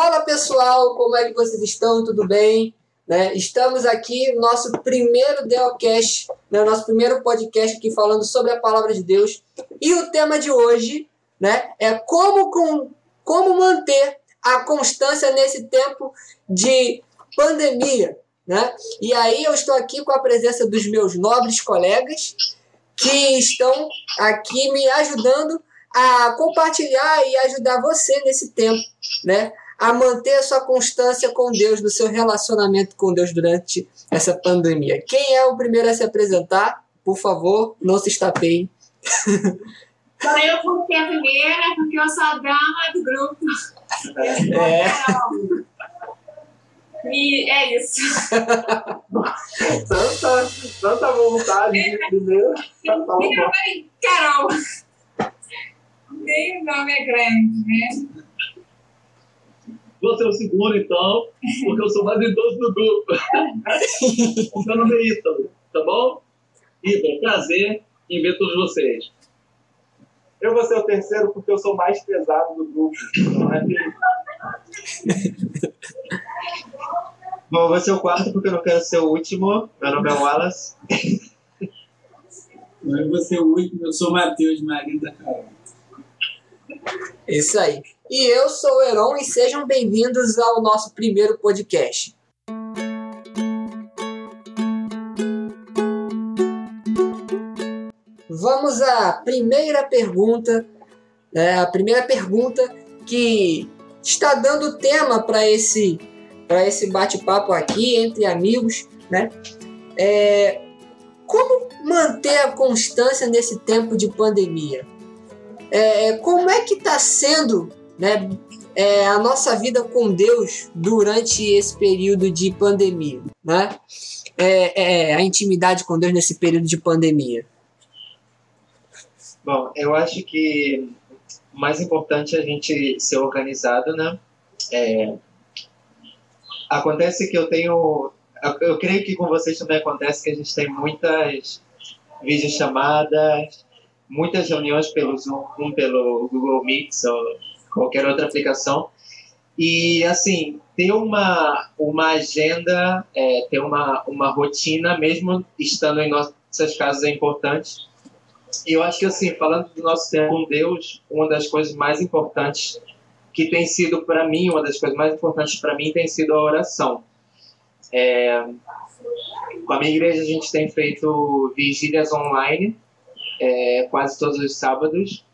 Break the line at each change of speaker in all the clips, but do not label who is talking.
Fala pessoal, como é que vocês estão? Tudo bem? Né? Estamos aqui no nosso primeiro Deocast, né? nosso primeiro podcast aqui falando sobre a palavra de Deus. E o tema de hoje né, é como, com, como manter a constância nesse tempo de pandemia. Né? E aí eu estou aqui com a presença dos meus nobres colegas que estão aqui me ajudando a compartilhar e ajudar você nesse tempo, né? A manter a sua constância com Deus, no seu relacionamento com Deus durante essa pandemia. Quem é o primeiro a se apresentar? Por favor, não se estapeiem.
Eu porque a primeira, porque eu sou a dama do grupo.
É.
E é isso.
tanta, tanta vontade de primeiro.
Meu é Carol. Nem o nome é grande, né?
Vou ser o segundo, então, porque eu sou mais idoso do grupo. Meu nome é Ítalo, tá bom? Ítalo, prazer em ver todos vocês. Eu vou ser o terceiro porque eu sou mais pesado do grupo. Não é?
Bom, eu vou ser o quarto porque eu não quero ser o último. Meu nome é Wallace.
Eu vou ser o último, eu sou o Matheus, marido da Carol.
Isso aí. E eu sou o Heron e sejam bem-vindos ao nosso primeiro podcast. Vamos à primeira pergunta, né, a primeira pergunta que está dando tema para esse para esse bate-papo aqui entre amigos, né? É, como manter a constância nesse tempo de pandemia? É, como é que está sendo né, é, a nossa vida com Deus durante esse período de pandemia? Né? É, é, a intimidade com Deus nesse período de pandemia?
Bom, eu acho que o mais importante é a gente ser organizado, né? É, acontece que eu tenho. Eu, eu, creio que com vocês também acontece que a gente tem muitas videochamadas, muitas reuniões pelo Zoom, pelo Google Meet ou qualquer outra aplicação. E, assim, ter uma, uma agenda, é, ter uma, uma rotina, mesmo estando em nossas casas, é importante. E eu acho que, assim, falando do nosso tempo com Deus, uma das coisas mais importantes que tem sido para mim, uma das coisas mais importantes para mim tem sido a oração. É, com a minha igreja a gente tem feito vigílias online, é, quase todos os sábados.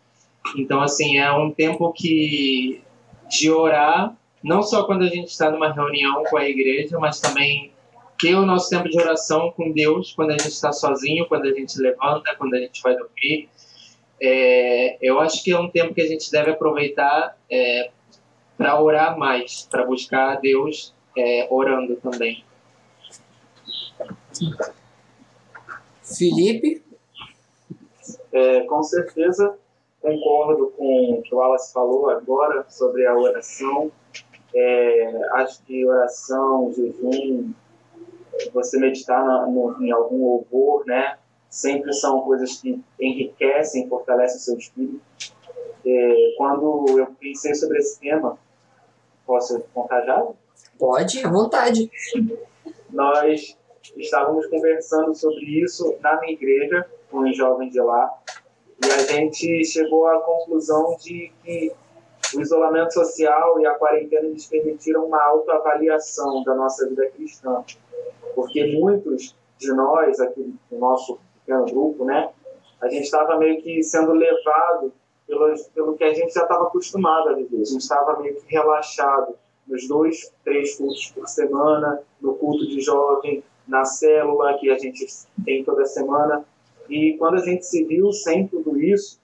Então, assim, é um tempo que de orar, não só quando a gente está numa reunião com a igreja, mas também ter o nosso tempo de oração com Deus quando a gente está sozinho, quando a gente levanta, quando a gente vai dormir. É, eu acho que é um tempo que a gente deve aproveitar é, para orar mais, para buscar a Deus é, orando também.
Felipe?
É, com certeza concordo com o que o Wallace falou agora sobre a oração. É, acho que oração, jejum, você meditar na, no, em algum louvor, né? Sempre são coisas que enriquecem, fortalecem o seu espírito. É, quando eu pensei sobre esse tema, posso contar já?
Pode, à vontade.
Nós estávamos conversando sobre isso na minha igreja, com os jovens de lá, e a gente chegou à conclusão de que o isolamento social e a quarentena nos permitiram uma autoavaliação da nossa vida cristã. Porque muitos de nós, aqui no nosso pequeno grupo, né, a gente estava meio que sendo levado pelo, pelo que a gente já estava acostumado a viver. A gente estava meio que relaxado nos dois, três cultos por semana, no culto de jovem, na célula que a gente tem toda semana. E quando a gente se viu sem tudo isso,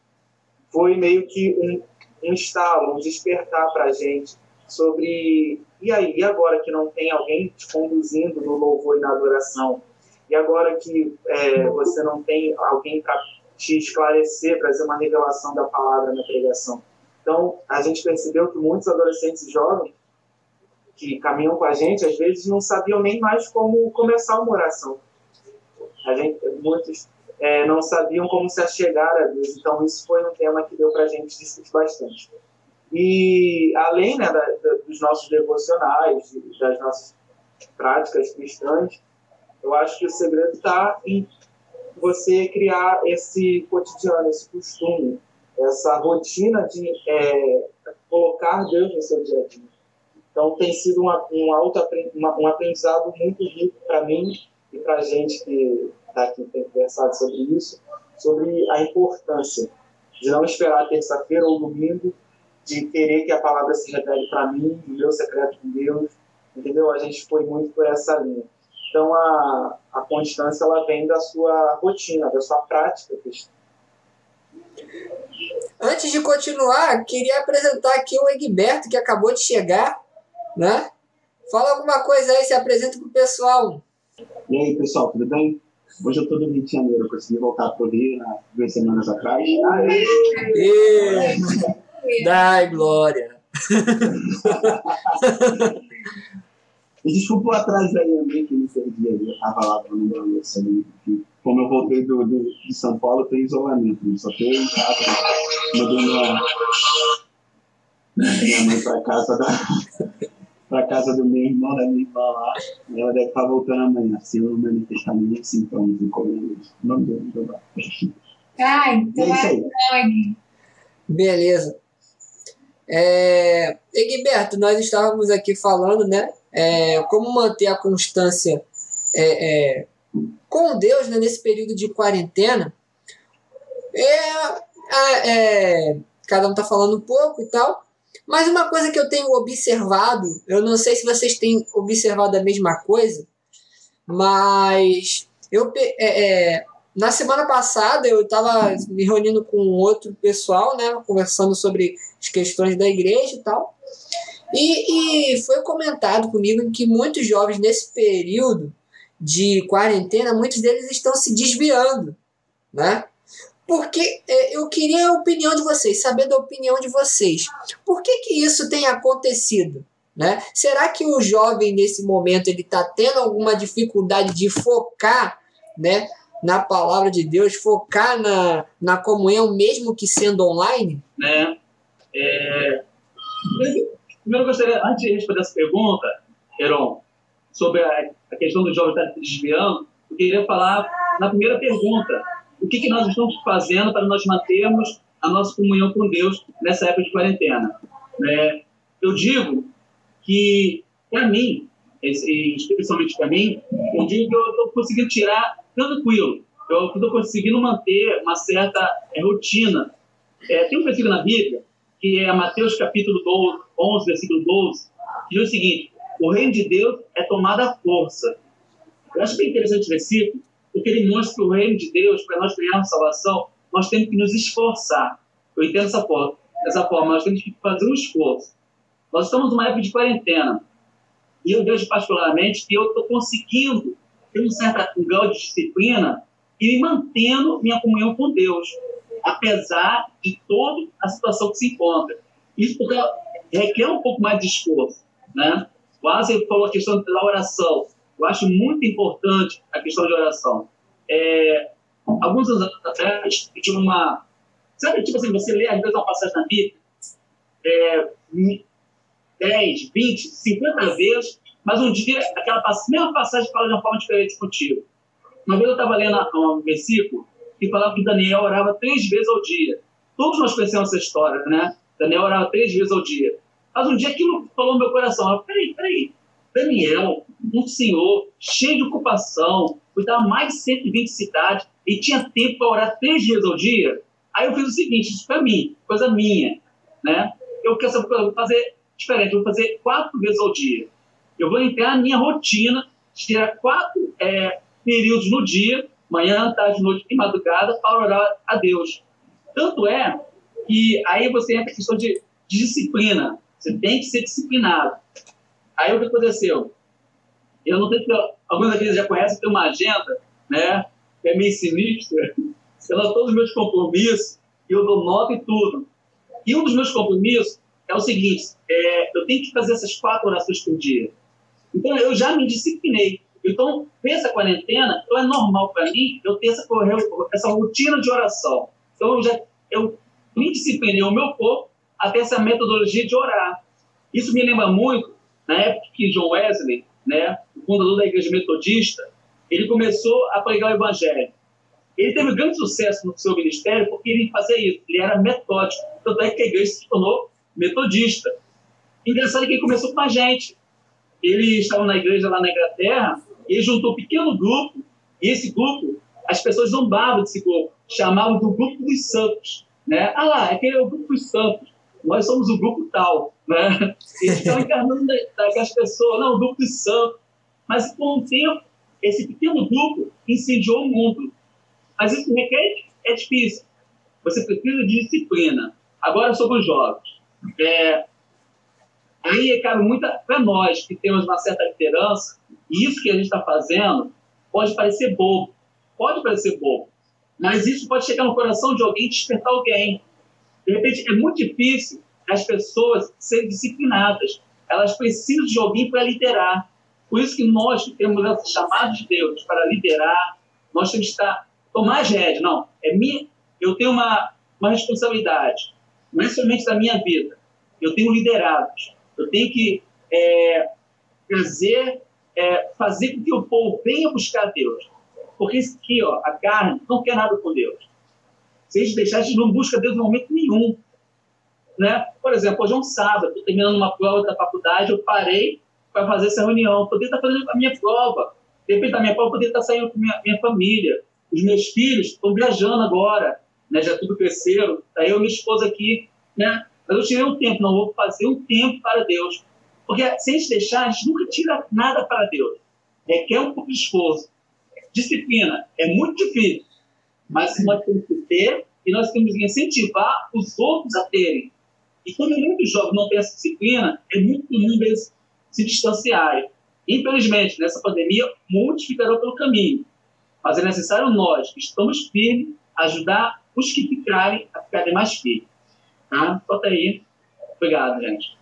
foi meio que um, um estalo, um despertar para a gente sobre e aí, e agora que não tem alguém te conduzindo no louvor e na adoração? E agora que é, você não tem alguém para te esclarecer, trazer uma revelação da palavra na pregação? Então, a gente percebeu que muitos adolescentes jovens que caminham com a gente, às vezes não sabiam nem mais como começar uma oração. A gente, muitos é, não sabiam como se achegar a Deus. Então, isso foi um tema que deu para a gente discutir bastante. E além né, da, da, dos nossos devocionais, das nossas práticas cristãs, eu acho que o segredo está em você criar esse cotidiano, esse costume, essa rotina de é, colocar Deus no seu dia a dia. Então tem sido uma, um, auto, uma, um aprendizado muito rico para mim e para a gente que aqui tem conversado sobre isso, sobre a importância de não esperar terça-feira ou domingo, de querer que a palavra se revele para mim, o meu secreto com Deus, entendeu? A gente foi muito por essa linha. Então a, a constância ela vem da sua rotina, da sua prática cristã.
Antes de continuar, queria apresentar aqui o Egberto, que acabou de chegar, né? Fala alguma coisa aí, se apresenta pro pessoal.
E aí, pessoal, tudo bem? Hoje eu tô no Rio de Janeiro, eu consegui voltar pro Rio há duas semanas atrás. Aê!
Aê! Dai glória!
e desculpa o atraso aí, eu que me perdi aí, eu tava lá pra não ali, como eu voltei do, do, de São Paulo, tem isolamento, né? só tô em casa, mandei minha, minha mãe pra casa da para casa do meu irmão, da minha irmã lá. Ela deve estar voltando amanhã. Se eu não manifestar nenhum sintoma de coronavírus. Não deu, não deu.
Ai, então
É isso aí.
Beleza. É, Egberto, nós estávamos aqui falando, né? É, como manter a constância é, é, com Deus né, nesse período de quarentena. É, é, cada um está falando um pouco e tal. Mas uma coisa que eu tenho observado, eu não sei se vocês têm observado a mesma coisa, mas eu é, é, na semana passada eu estava me reunindo com outro pessoal, né, conversando sobre as questões da igreja e tal. E, e foi comentado comigo que muitos jovens nesse período de quarentena, muitos deles estão se desviando, né? Porque é, eu queria a opinião de vocês, saber da opinião de vocês. Por que, que isso tem acontecido? Né? Será que o jovem nesse momento ele está tendo alguma dificuldade de focar né, na palavra de Deus, focar na, na comunhão, mesmo que sendo online?
Né? É... Primeiro, eu gostaria, antes de responder essa pergunta, Heron, sobre a, a questão do jovem estar se desviando, eu queria falar na primeira pergunta o que, que nós estamos fazendo para nós mantermos a nossa comunhão com Deus nessa época de quarentena. Né? Eu digo que, para mim, especialmente para mim, eu digo que eu estou conseguindo tirar tranquilo, eu estou conseguindo manter uma certa é, rotina. É, tem um versículo na Bíblia, que é Mateus capítulo 12, 11, versículo 12, que diz o seguinte, o reino de Deus é tomada à força. Eu acho bem interessante esse versículo, porque ele mostra o reino de Deus, para nós ganharmos salvação, nós temos que nos esforçar. Eu entendo essa forma, dessa forma, nós temos que fazer um esforço. Nós estamos numa época de quarentena, e eu vejo particularmente que eu estou conseguindo ter um certo grau de disciplina e me mantendo minha comunhão com Deus, apesar de toda a situação que se encontra. Isso porque requer um pouco mais de esforço. Né? Quase falou a questão da oração. Eu acho muito importante a questão de oração. É, alguns anos atrás, eu tive uma. Sabe, tipo assim, você lê às vezes uma passagem na Bíblia, é, 10, 20, 50 vezes, mas um dia aquela mesma passagem fala de uma forma diferente contigo. Uma vez eu estava lendo um versículo que falava que Daniel orava três vezes ao dia. Todos nós conhecemos essa história, né? Daniel orava três vezes ao dia. Mas um dia aquilo falou no meu coração: eu, peraí, peraí, Daniel, um senhor cheio de ocupação, cuidava mais de 120 cidades e tinha tempo para orar três vezes ao dia. Aí eu fiz o seguinte: isso para mim, coisa minha, né? Eu quero saber, vou fazer diferente, vou fazer quatro vezes ao dia. Eu vou entrar na minha rotina, tirar quatro é, períodos no dia, manhã, tarde, noite e madrugada, para orar a Deus. Tanto é que aí você entra a questão de, de disciplina. Você tem que ser disciplinado. Aí o que aconteceu? Eu não sei se alguns daqueles já conhecem, tem uma agenda, né? Que é meio sinistra. Noto todos os meus compromissos e eu dou nota e tudo. E um dos meus compromissos é o seguinte: é, eu tenho que fazer essas quatro orações por dia. Então eu já me disciplinei. Então, essa quarentena, então é normal para mim eu ter essa, essa rotina de oração. Então eu já eu me disciplinei o meu corpo até essa metodologia de orar. Isso me lembra muito, na época que John Wesley, né, o fundador da igreja metodista, ele começou a pregar o evangelho. Ele teve grande sucesso no seu ministério porque ele fazia isso, ele era metódico. Tanto é que a igreja se tornou metodista. Engraçado que ele começou com a gente. Ele estava na igreja lá na Inglaterra, e juntou um pequeno grupo, e esse grupo, as pessoas zombavam desse grupo, chamavam do grupo dos santos. Né? Ah lá, aquele é o grupo dos santos. Nós somos o grupo tal. Né? Estavam encarnando aquelas pessoas, não, o grupo dos santos. Mas com o tempo, esse pequeno grupo incendiou o mundo. Mas isso requer, é difícil. Você precisa de disciplina. Agora, sobre os jovens. É, aí cabe muito para nós que temos uma certa liderança, e isso que a gente está fazendo pode parecer bobo. Pode parecer bobo. Mas isso pode chegar no coração de alguém e despertar alguém. De repente, é muito difícil as pessoas serem disciplinadas. Elas precisam de alguém para liderar. Por isso que nós temos esse chamado de Deus para liderar, nós temos que estar, tomar as rédeas. Não, é minha, eu tenho uma, uma responsabilidade, não é somente da minha vida. Eu tenho liderados. Eu tenho que é, fazer, é, fazer com que o povo venha buscar Deus. Porque isso aqui, ó, a carne, não quer nada com Deus. Se a gente deixar, a gente não busca Deus em momento nenhum. Né? Por exemplo, hoje é um sábado, estou terminando uma prova da faculdade, eu parei para fazer essa reunião. Poderia estar fazendo a minha prova. Depende da minha prova, poderia estar saindo com minha, minha família. Os meus filhos estão viajando agora, né? já tudo cresceram. Tá eu e minha esposa aqui. Né? Mas eu tirei um tempo, não vou fazer um tempo para Deus. Porque se a gente deixar, a gente nunca tira nada para Deus. Requer um pouco de esforço. Disciplina é muito difícil, mas nós temos que ter e nós temos que incentivar os outros a terem. E quando muitos jovens não têm essa disciplina, é muito comum eles se distanciarem. Infelizmente, nessa pandemia, muitos ficarão pelo caminho. Mas é necessário nós, que estamos firmes, ajudar os que ficarem a ficarem mais firmes. Tá? Solta aí. Obrigado, gente.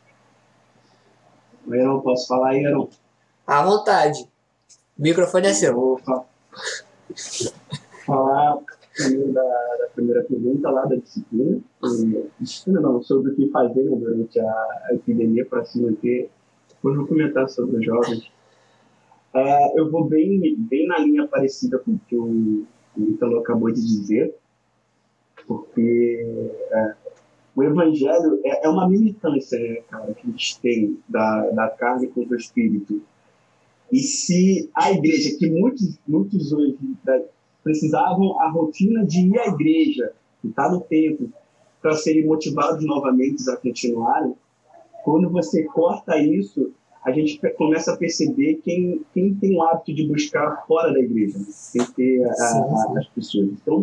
Eu posso falar aí, Aaron?
À vontade. O microfone é seu.
Vou fa- falar primeiro da, da primeira pergunta lá da disciplina. Disciplina não, sobre o que fazer durante a, epidemia para se manter. Depois vou comentar sobre os jovens. É, eu vou bem, bem na linha parecida com o que o, Ítalo acabou de dizer, porque é, o evangelho é, é uma militância, né, cara, que a gente tem da, da carne contra o espírito. E se a igreja, que muitos, muitos hoje né, precisavam a rotina de ir à igreja, estar no templo, para serem motivados novamente a continuarem, quando você corta isso, a gente começa a perceber quem, quem tem o hábito de buscar fora da igreja, sem ter a- a- as pessoas. Então,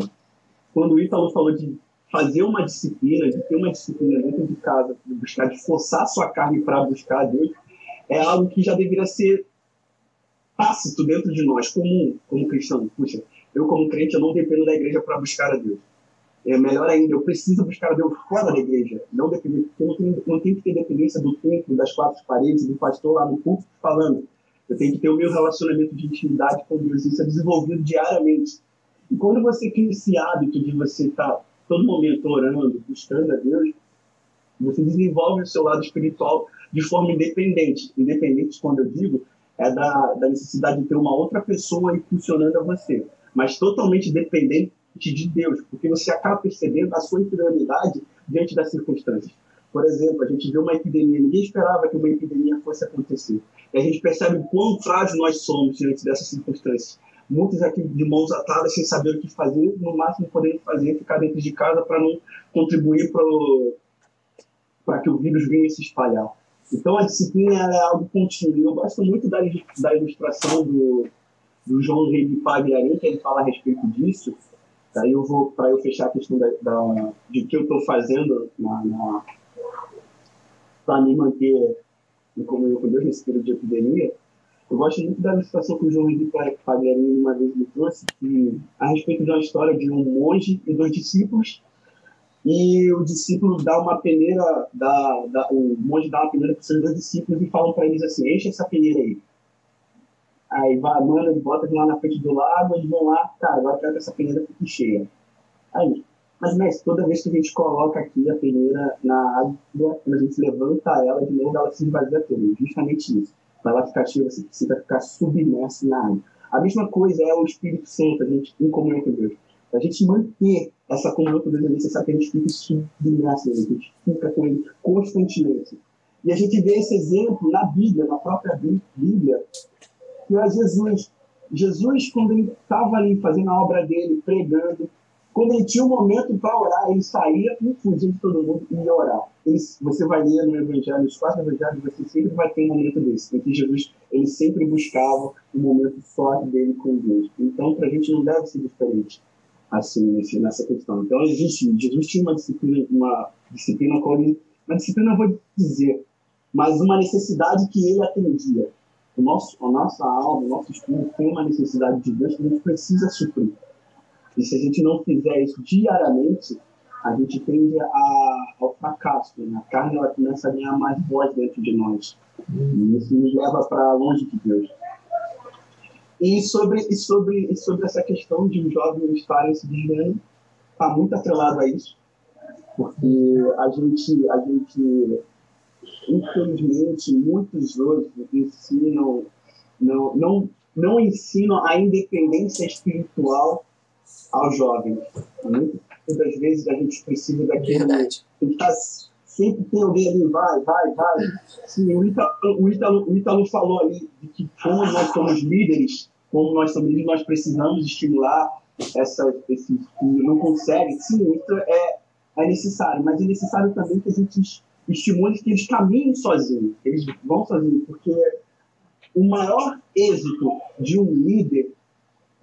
quando o Ítalo falou de fazer uma disciplina, de ter uma disciplina dentro de casa, de buscar, de forçar a sua carne para buscar a Deus, é algo que já deveria ser tácito dentro de nós, comum, como cristão. Puxa, eu como crente, eu não dependo da igreja para buscar a Deus. É melhor ainda, eu preciso buscar a Deus fora da igreja, não depender, eu não tenho, não tenho que ter dependência do templo, das quatro paredes, do pastor lá no púlpito falando. Eu tenho que ter o meu relacionamento de intimidade com Deus, isso é desenvolvido diariamente. E quando você cria esse hábito de você estar todo momento orando, buscando a Deus, você desenvolve o seu lado espiritual de forma independente. Independente, quando eu digo, é da, da necessidade de ter uma outra pessoa impulsionando a você, mas totalmente dependente de Deus, porque você acaba percebendo a sua inferioridade diante das circunstâncias. Por exemplo, a gente vê uma epidemia, ninguém esperava que uma epidemia fosse acontecer. E a gente percebe o quão frágil nós somos diante dessas circunstâncias. Muitos aqui de mãos atadas, sem saber o que fazer, no máximo podendo fazer ficar dentro de casa para não contribuir para que o vírus venha se espalhar. Então, a disciplina é algo contínuo. Eu gosto muito da, da ilustração do, do João Henrique Pagliarim, que ele fala a respeito disso. Daí eu vou, para eu fechar a questão da, da, de que eu estou fazendo para me manter em comunhão com Deus nesse período de epidemia, eu gosto muito da ilustração que o João Henrique Pagliarim uma vez me trouxe, que, a respeito de uma história de um monge e dois discípulos e o discípulo dá uma peneira, dá, dá, o monge dá uma peneira para os seus dois discípulos e falam para eles assim, enche essa peneira aí. Aí vai, manda, bota lá na frente do lago, eles vão lá, cara, agora quero que essa peneira fique cheia. Aí, Mas, mestre, toda vez que a gente coloca aqui a peneira na água, a gente levanta ela de novo, ela se esvazia toda. Justamente isso. Para ela ficar cheia, você precisa ficar submerso na água. A mesma coisa é o Espírito Santo, a gente em comunhão com Deus. A gente manter essa comunhão com Deus é necessário que a gente fique submerso a gente fica com ele constantemente. E a gente vê esse exemplo na Bíblia, na própria Bíblia, que é Jesus. Jesus, quando ele estava ali fazendo a obra dele, pregando, quando ele tinha um momento para orar, ele saía e fugia de todo mundo e ia orar. Você vai ler no Evangelho, nos quatro Evangelhos, você sempre vai ter um momento desse, em que Jesus ele sempre buscava um momento forte dele com Deus. Então, para a gente não deve ser diferente assim nessa questão. Então, existe, Jesus tinha uma disciplina, uma disciplina, uma disciplina, vou dizer, mas uma necessidade que ele atendia. O nosso, a nossa alma, o nosso espírito tem uma necessidade de Deus que a gente precisa suprir. E se a gente não fizer isso diariamente, a gente tende a, ao fracasso. Né? A carne ela começa a ganhar mais voz dentro de nós. E isso nos leva para longe de Deus. E sobre, e, sobre, e sobre essa questão de os jovens estarem se desviando, está muito atrelado a isso. Porque a gente, a gente infelizmente, muitos hoje ensinam, não, não, não ensinam a independência espiritual aos jovens. Muitas das vezes a gente precisa daquele.
Verdade.
Tem que estar, sempre tem alguém ali, vai, vai, vai. Sim, o, Ítalo, o, Ítalo, o Ítalo falou ali de que, como nós somos líderes, como nós somos líderes, nós precisamos estimular essa, esse não consegue. Sim, isso é, é necessário, mas é necessário também que a gente estimule que eles caminhem sozinhos, eles vão sozinhos, porque o maior êxito de um líder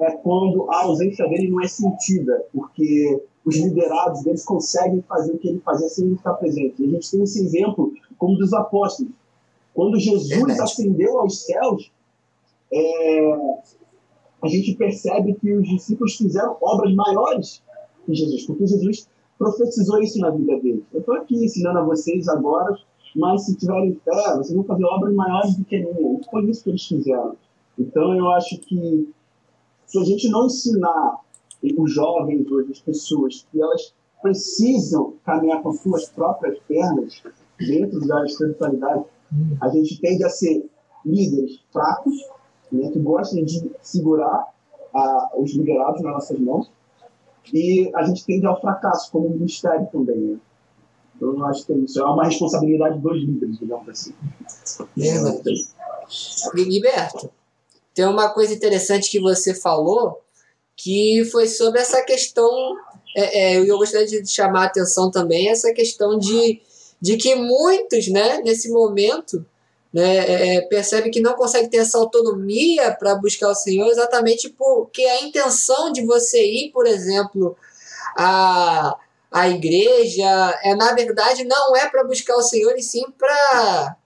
é quando a ausência dele não é sentida, porque os liderados deles conseguem fazer o que ele fazia sem ele estar presente. E a gente tem esse exemplo como dos apóstolos. Quando Jesus ascendeu aos céus, é, a gente percebe que os discípulos fizeram obras maiores que Jesus, porque Jesus profetizou isso na vida deles. Eu estou aqui ensinando a vocês agora, mas se tiverem fé, vocês vão fazer obras maiores do que a minha. Foi isso que eles fizeram. Então eu acho que se a gente não ensinar os jovens hoje, as pessoas, que elas precisam caminhar com suas próprias pernas dentro da espiritualidade, a gente tende a ser líderes fracos, né, que gostam de segurar a, os liderados nas nossas mãos, e a gente tende ao fracasso como ministério também. Né? Então, eu acho que é isso. É uma responsabilidade dos líderes, digamos assim.
É, Guilherme, tem uma coisa interessante que você falou, que foi sobre essa questão. É, é, eu gostaria de chamar a atenção também essa questão de, de que muitos, né, nesse momento, né, é, é percebe que não consegue ter essa autonomia para buscar o Senhor exatamente porque a intenção de você ir, por exemplo, a, a igreja, é na verdade não é para buscar o Senhor e sim para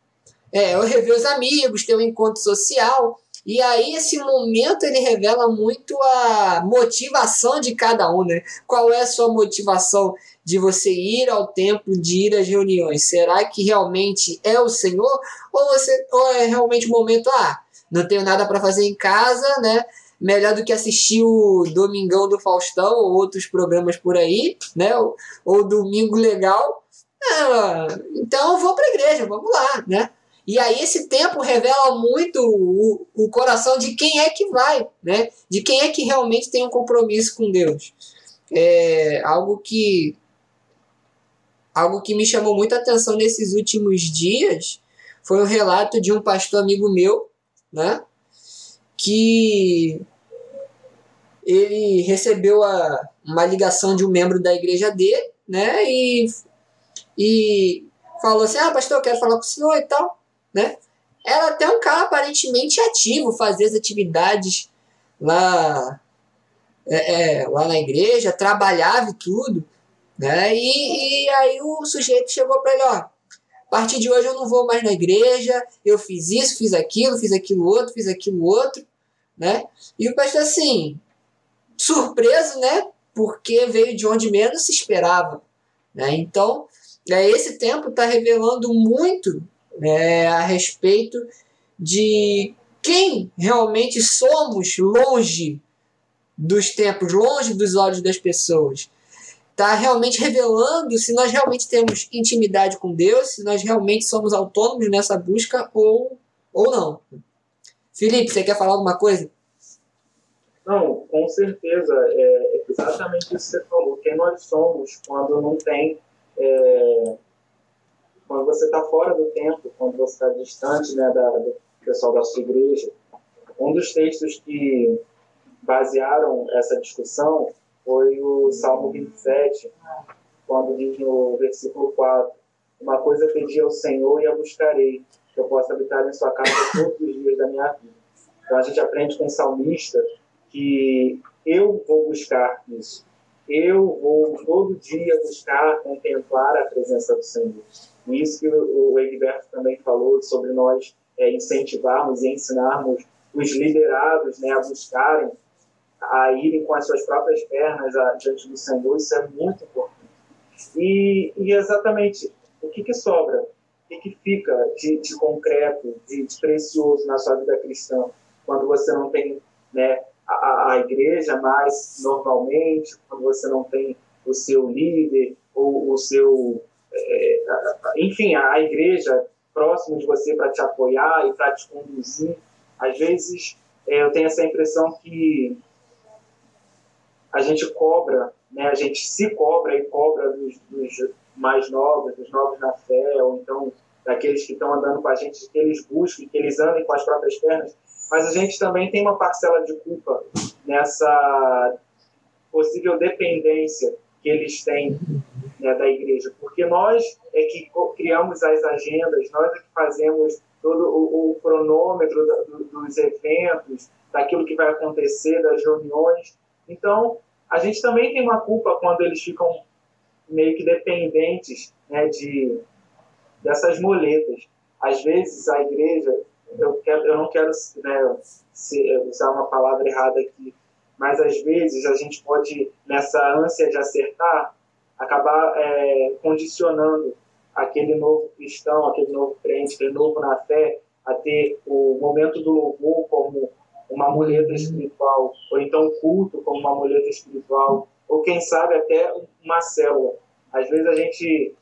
é, rever os amigos, ter um encontro social. E aí esse momento ele revela muito a motivação de cada um, né? Qual é a sua motivação de você ir ao templo, de ir às reuniões? Será que realmente é o Senhor ou você ou é realmente o momento ah, não tenho nada para fazer em casa, né? Melhor do que assistir o Domingão do Faustão ou outros programas por aí, né? Ou, ou Domingo Legal. Ah, então vou para a igreja, vamos lá, né? E aí esse tempo revela muito o, o coração de quem é que vai, né? De quem é que realmente tem um compromisso com Deus. É algo que algo que me chamou muita atenção nesses últimos dias foi um relato de um pastor amigo meu, né? Que ele recebeu a, uma ligação de um membro da igreja dele, né? E, e falou assim: Ah, pastor, eu quero falar com o senhor e tal né? Era até um cara aparentemente ativo, fazia as atividades lá, é, é, lá na igreja, trabalhava e tudo, né? E, e aí o sujeito chegou para ele, ó, a partir de hoje eu não vou mais na igreja, eu fiz isso, fiz aquilo, fiz aquilo outro, fiz aquilo outro, né? E o pastor assim, surpreso, né? Porque veio de onde menos se esperava, né? Então, é, esse tempo está revelando muito é, a respeito de quem realmente somos longe dos tempos, longe dos olhos das pessoas. Está realmente revelando se nós realmente temos intimidade com Deus, se nós realmente somos autônomos nessa busca ou, ou não. Felipe, você quer falar alguma coisa?
Não, com certeza. É exatamente isso que você falou. Quem nós somos quando não tem. É, quando você está fora do tempo, quando você está distante né, da, do pessoal da sua igreja. Um dos textos que basearam essa discussão foi o Salmo 27, quando diz no versículo 4: Uma coisa pedi ao Senhor e a buscarei, que eu possa habitar em sua casa todos os dias da minha vida. Então a gente aprende com o salmista que eu vou buscar isso. Eu vou todo dia buscar contemplar a presença do Senhor. E isso que o Egberto também falou sobre nós é, incentivarmos e ensinarmos os liderados né, a buscarem, a irem com as suas próprias pernas diante do Senhor, isso é muito importante. E, e exatamente, o que, que sobra? O que, que fica de, de concreto, de, de, precioso na sua vida cristã, quando você não tem né, a, a igreja mais normalmente, quando você não tem o seu líder ou o seu. É, enfim, a igreja próximo de você para te apoiar e para te conduzir. Às vezes, é, eu tenho essa impressão que a gente cobra, né, a gente se cobra e cobra dos, dos mais novos, dos novos na fé, ou então daqueles que estão andando com a gente, que eles busquem, que eles andem com as próprias pernas, mas a gente também tem uma parcela de culpa nessa possível dependência que eles têm né, da igreja, porque nós é que criamos as agendas, nós é que fazemos todo o, o cronômetro do, dos eventos, daquilo que vai acontecer, das reuniões. Então, a gente também tem uma culpa quando eles ficam meio que dependentes né, de dessas moletas. Às vezes a igreja eu, quero, eu não quero né, se, usar uma palavra errada aqui, mas às vezes a gente pode, nessa ânsia de acertar, acabar é, condicionando aquele novo cristão, aquele novo crente, aquele novo na fé, a ter o momento do louvor como uma muleta espiritual, ou então culto como uma muleta espiritual, ou quem sabe até uma célula. Às vezes a gente,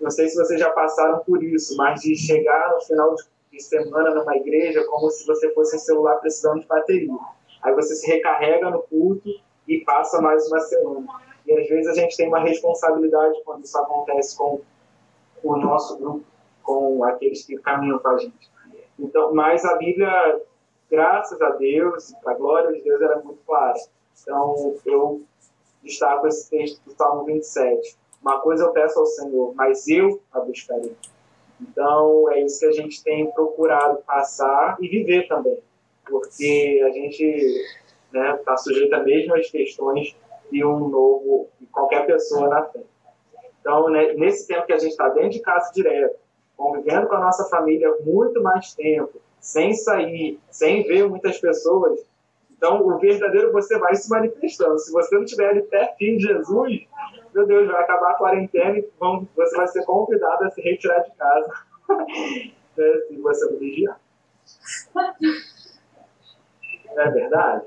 não sei se vocês já passaram por isso, mas de chegar no final de de semana numa igreja como se você fosse um celular precisando de bateria. Aí você se recarrega no culto e passa mais uma semana. E às vezes a gente tem uma responsabilidade quando isso acontece com o nosso grupo, com aqueles que caminham com a gente. Então, mas a Bíblia, graças a Deus, a glória de Deus, era muito clara. Então, eu destaco esse texto do Salmo 27. Uma coisa eu peço ao Senhor, mas eu a buscarei. Então, é isso que a gente tem procurado passar e viver também, porque a gente está né, tá sujeito a mesmas questões de um novo, qualquer pessoa na frente. Então, né, nesse tempo que a gente está dentro de casa direto, convivendo com a nossa família muito mais tempo, sem sair, sem ver muitas pessoas, então o verdadeiro você vai se manifestando. Se você não tiver ali pertinho de Jesus, meu Deus, vai acabar a quarentena e vão, você vai ser convidado a se retirar de casa. se você não vigiar. É verdade?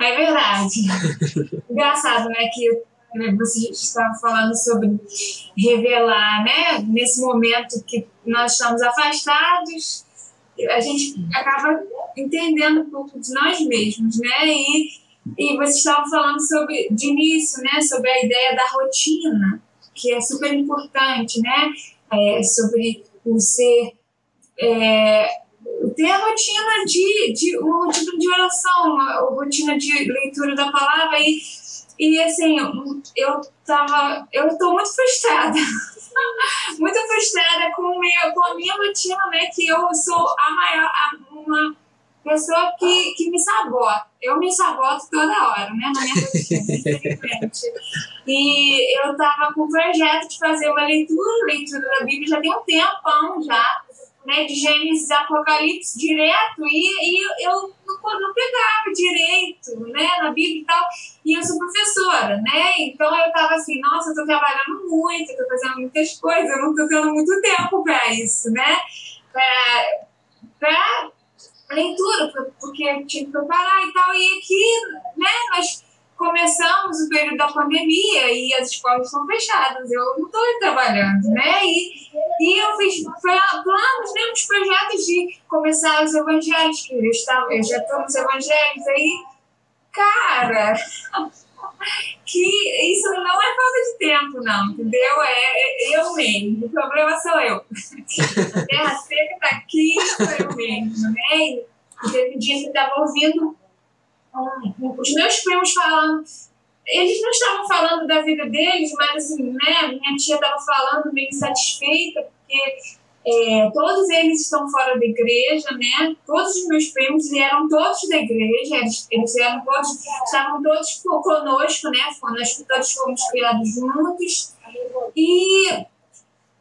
É verdade. Engraçado, né, que né, você estava falando sobre revelar, né, nesse momento que nós estamos afastados, a gente acaba entendendo um pouco de nós mesmos, né, e e vocês estavam falando sobre, de início, né, sobre a ideia da rotina, que é super importante, né, é, sobre o ser, é, ter a rotina de, de, uma rotina de oração, uma rotina de leitura da palavra e, e assim, eu tava, eu estou muito frustrada, muito frustrada com, meu, com a minha rotina, né, que eu sou a maior, a, uma pessoa que, que me sabota. Eu me saboto toda hora, né? Na minha rotina, E eu tava com o projeto de fazer uma leitura, leitura da Bíblia já tem um tempão já, né? De Gênesis Apocalipse direto, e, e eu não, não pegava direito, né? Na Bíblia e tal. E eu sou professora, né? Então eu tava assim, nossa, eu tô trabalhando muito, eu tô fazendo muitas coisas, eu não tô tendo muito tempo para isso, né? Pra leitura, porque tinha que preparar e tal. E aqui, né, nós começamos o período da pandemia e as escolas estão fechadas, eu não estou trabalhando, né? E, e eu fiz planos, né, uns projetos de começar os evangelhos, que eu, estava, eu já estou nos evangelhos aí, cara, que isso não é falta de tempo, não, entendeu? É, é eu mesmo, o problema sou eu. A terra seca está aqui, sou eu mesmo, né? E teve um dia que estava ouvindo os meus primos falando. Eles não estavam falando da vida deles, mas assim, né? Minha tia estava falando meio insatisfeita, porque é, todos eles estão fora da igreja, né? Todos os meus primos eram todos da igreja, eles, eram todos, estavam todos conosco, né? Nós todos fomos criados juntos. E, e,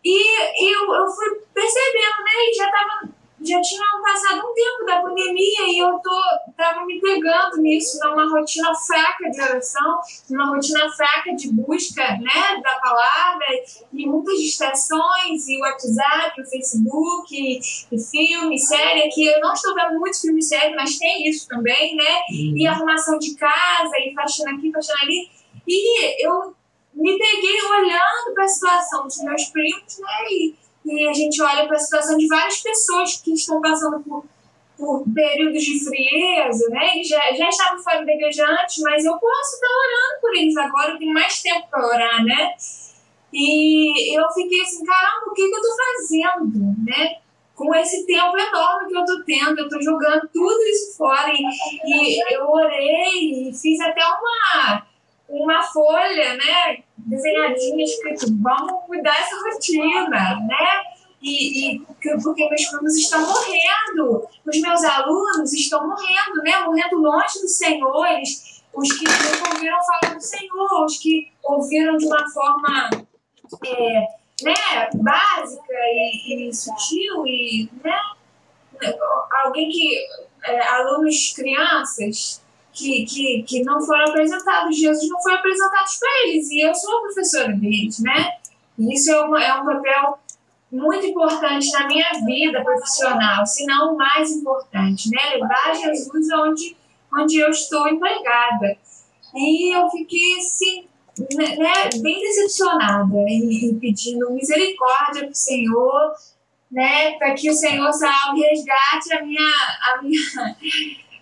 e eu, eu fui percebendo, né? E já estava já tinha passado um tempo da pandemia e eu tô, tava me pegando nisso, numa rotina fraca de oração, numa rotina fraca de busca né, da palavra, e muitas distrações, e o WhatsApp, o Facebook, e, e filme, série, que eu não estou vendo muitos filmes sérios, mas tem isso também, né? Uhum. E arrumação de casa, e faxina aqui, faxina ali. E eu me peguei olhando para a situação dos meus primos, né? E, e a gente olha para a situação de várias pessoas que estão passando por, por períodos de frieza, né? Eles já, já estavam fora da igreja antes, mas eu posso estar orando por eles agora, eu tenho mais tempo para orar, né? E eu fiquei assim, caramba, o que, que eu estou fazendo, né? Com esse tempo enorme que eu estou tendo, eu estou jogando tudo isso fora. E, e eu orei e fiz até uma uma folha, né, desenhadinha, escrito, vamos mudar essa rotina, né? E, e porque meus filhos estão morrendo, os meus alunos estão morrendo, né? Morrendo longe do Senhor, eles, os que não ouviram falar do Senhor, os que ouviram de uma forma é, né, básica e, e sutil e né, alguém que é, alunos crianças que, que, que não foram apresentados, Jesus não foi apresentado para eles, e eu sou a professora deles, né? E isso é, uma, é um papel muito importante na minha vida profissional, se não o mais importante, né? Levar Jesus onde, onde eu estou empregada. E eu fiquei assim, né, né bem decepcionada e, pedindo misericórdia para o Senhor, né, para que o Senhor salve e resgate a minha, a minha,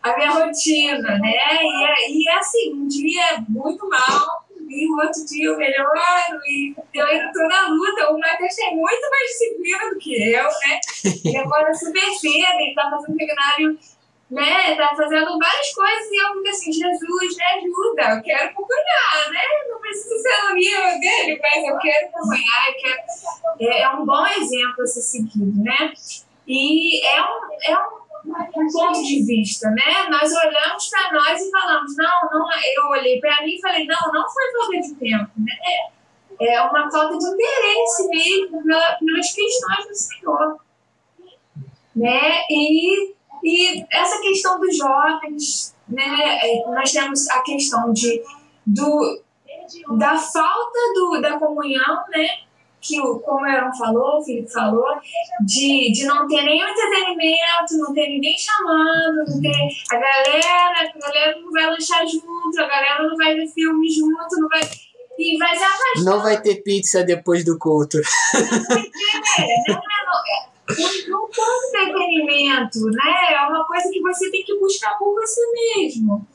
a minha rotina, né? E, e assim, um dia é muito mal, e o outro dia eu melhoro, e eu ainda estou na luta. O Matheus tem muito mais disciplina do que eu, né? Ele acorda super cedo, ele está fazendo seminário, né? Tá fazendo várias coisas, e eu fico assim, Jesus, me ajuda, eu quero acompanhar, né? Não preciso ser nível dele, mas eu quero acompanhar, eu quero... É, é um bom exemplo a ser seguido, né? E é um, é um um ponto de vista, né? Nós olhamos para nós e falamos, não, não, eu olhei para mim e falei, não, não foi falta de tempo, né? É uma falta de interesse mesmo pelas questões do Senhor, né? E, e essa questão dos jovens, né? É, nós temos a questão de, do, da falta do, da comunhão, né? Que, como o Aaron falou, o Felipe falou, de, de não ter nenhum entretenimento, não ter ninguém chamando, não ter a galera, a galera não vai lanchar junto, a galera não vai ver filme junto, não vai. E vai se afastar.
Não vai ter pizza depois do culto.
Não vai ter, não é, não é. Não tem entretenimento, né? É uma coisa que você tem que buscar por você mesmo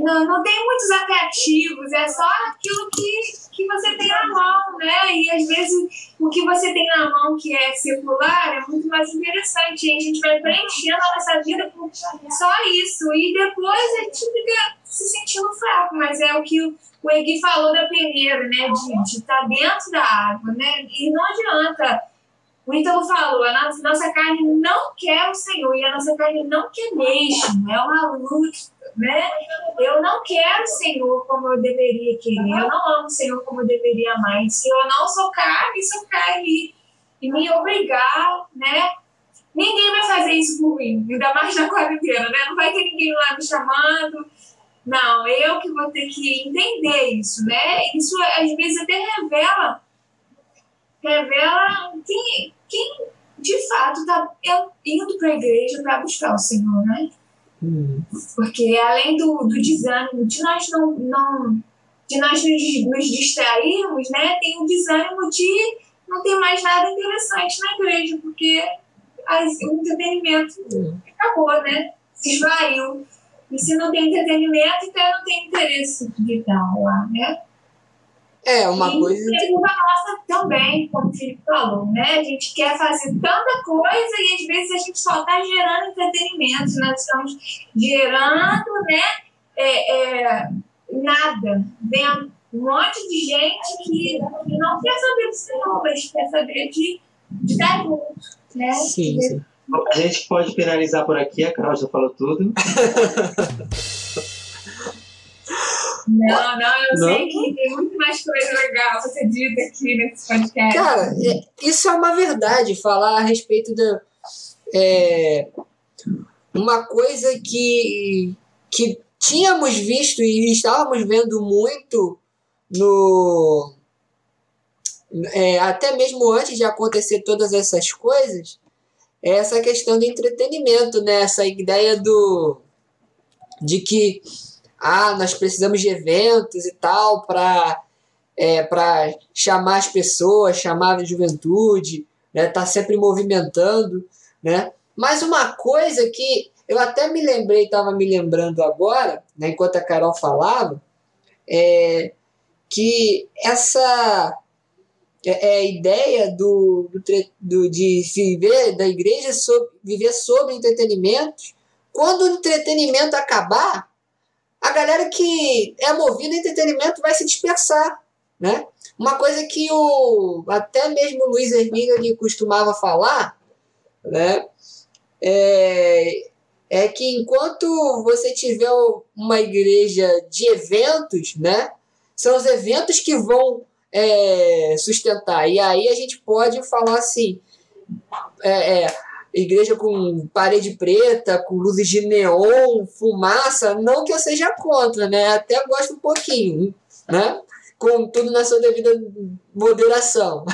não, não tem muitos atrativos, é só aquilo que, que você tem na mão, né? E às vezes o que você tem na mão que é circular é muito mais interessante. E a gente vai preenchendo a nossa vida com só isso. E depois a gente fica se sentindo fraco, mas é o que o, Egui falou da peneira, né? De estar tá dentro da água, né? E não adianta o Ítalo falou, a nossa carne não quer o Senhor e a nossa carne não quer mesmo, é uma luta, né? Eu não quero o Senhor como eu deveria querer, eu não amo o Senhor como eu deveria amar. Se eu não sou carne, sou carne e me obrigar, né? Ninguém vai fazer isso por mim, ainda mais na quarentena, né? Não vai ter ninguém lá me chamando. Não, eu que vou ter que entender isso, né? Isso às vezes até revela revela quem, quem de fato está indo para a igreja para buscar o Senhor, né?
Hum.
Porque além do, do desânimo, de nós não, não de nós nos, nos distrairmos, né, tem o desânimo de não ter mais nada interessante na igreja, porque as, o entretenimento
Hum.
acabou, né? Se esvaiu. E se não tem entretenimento, então não tem interesse de estar lá, né?
É, uma
e
coisa.
preocupa nossa também, como o Felipe falou, né? A gente quer fazer tanta coisa e às vezes a gente só está gerando entretenimento, nós estamos gerando, né? É, é, nada. Vem um monte de gente que, não quer saber do Senhor, mas quer saber de, de estar junto, né?
Sim, sim.
A gente pode finalizar por aqui, a Carol já falou tudo.
Não, não, eu
Não?
sei que tem muito mais coisa legal pra ser dita aqui nesse podcast.
Cara, é- isso é uma verdade, falar a respeito da. É, uma coisa que, que tínhamos visto e estávamos vendo muito no. é, até mesmo antes de acontecer todas essas coisas, é essa questão do entretenimento, né? Essa ideia do. de que ah, nós precisamos de eventos e tal para é, para chamar as pessoas, chamar a juventude, né, tá sempre movimentando, né? Mas uma coisa que eu até me lembrei, estava me lembrando agora, né, enquanto a Carol falava, é que essa é, é a ideia do, do, do- de viver da igreja sob, viver sobre entretenimentos. Quando o entretenimento acabar, a galera que é movida a entretenimento vai se dispersar, né? Uma coisa que o até mesmo o Luiz Hermínio costumava falar, né? É, é que enquanto você tiver uma igreja de eventos, né? São os eventos que vão é, sustentar. E aí a gente pode falar assim, é, é, igreja com parede preta, com luzes de neon, fumaça, não que eu seja contra, né? Até gosto um pouquinho, né? Com tudo na sua devida moderação.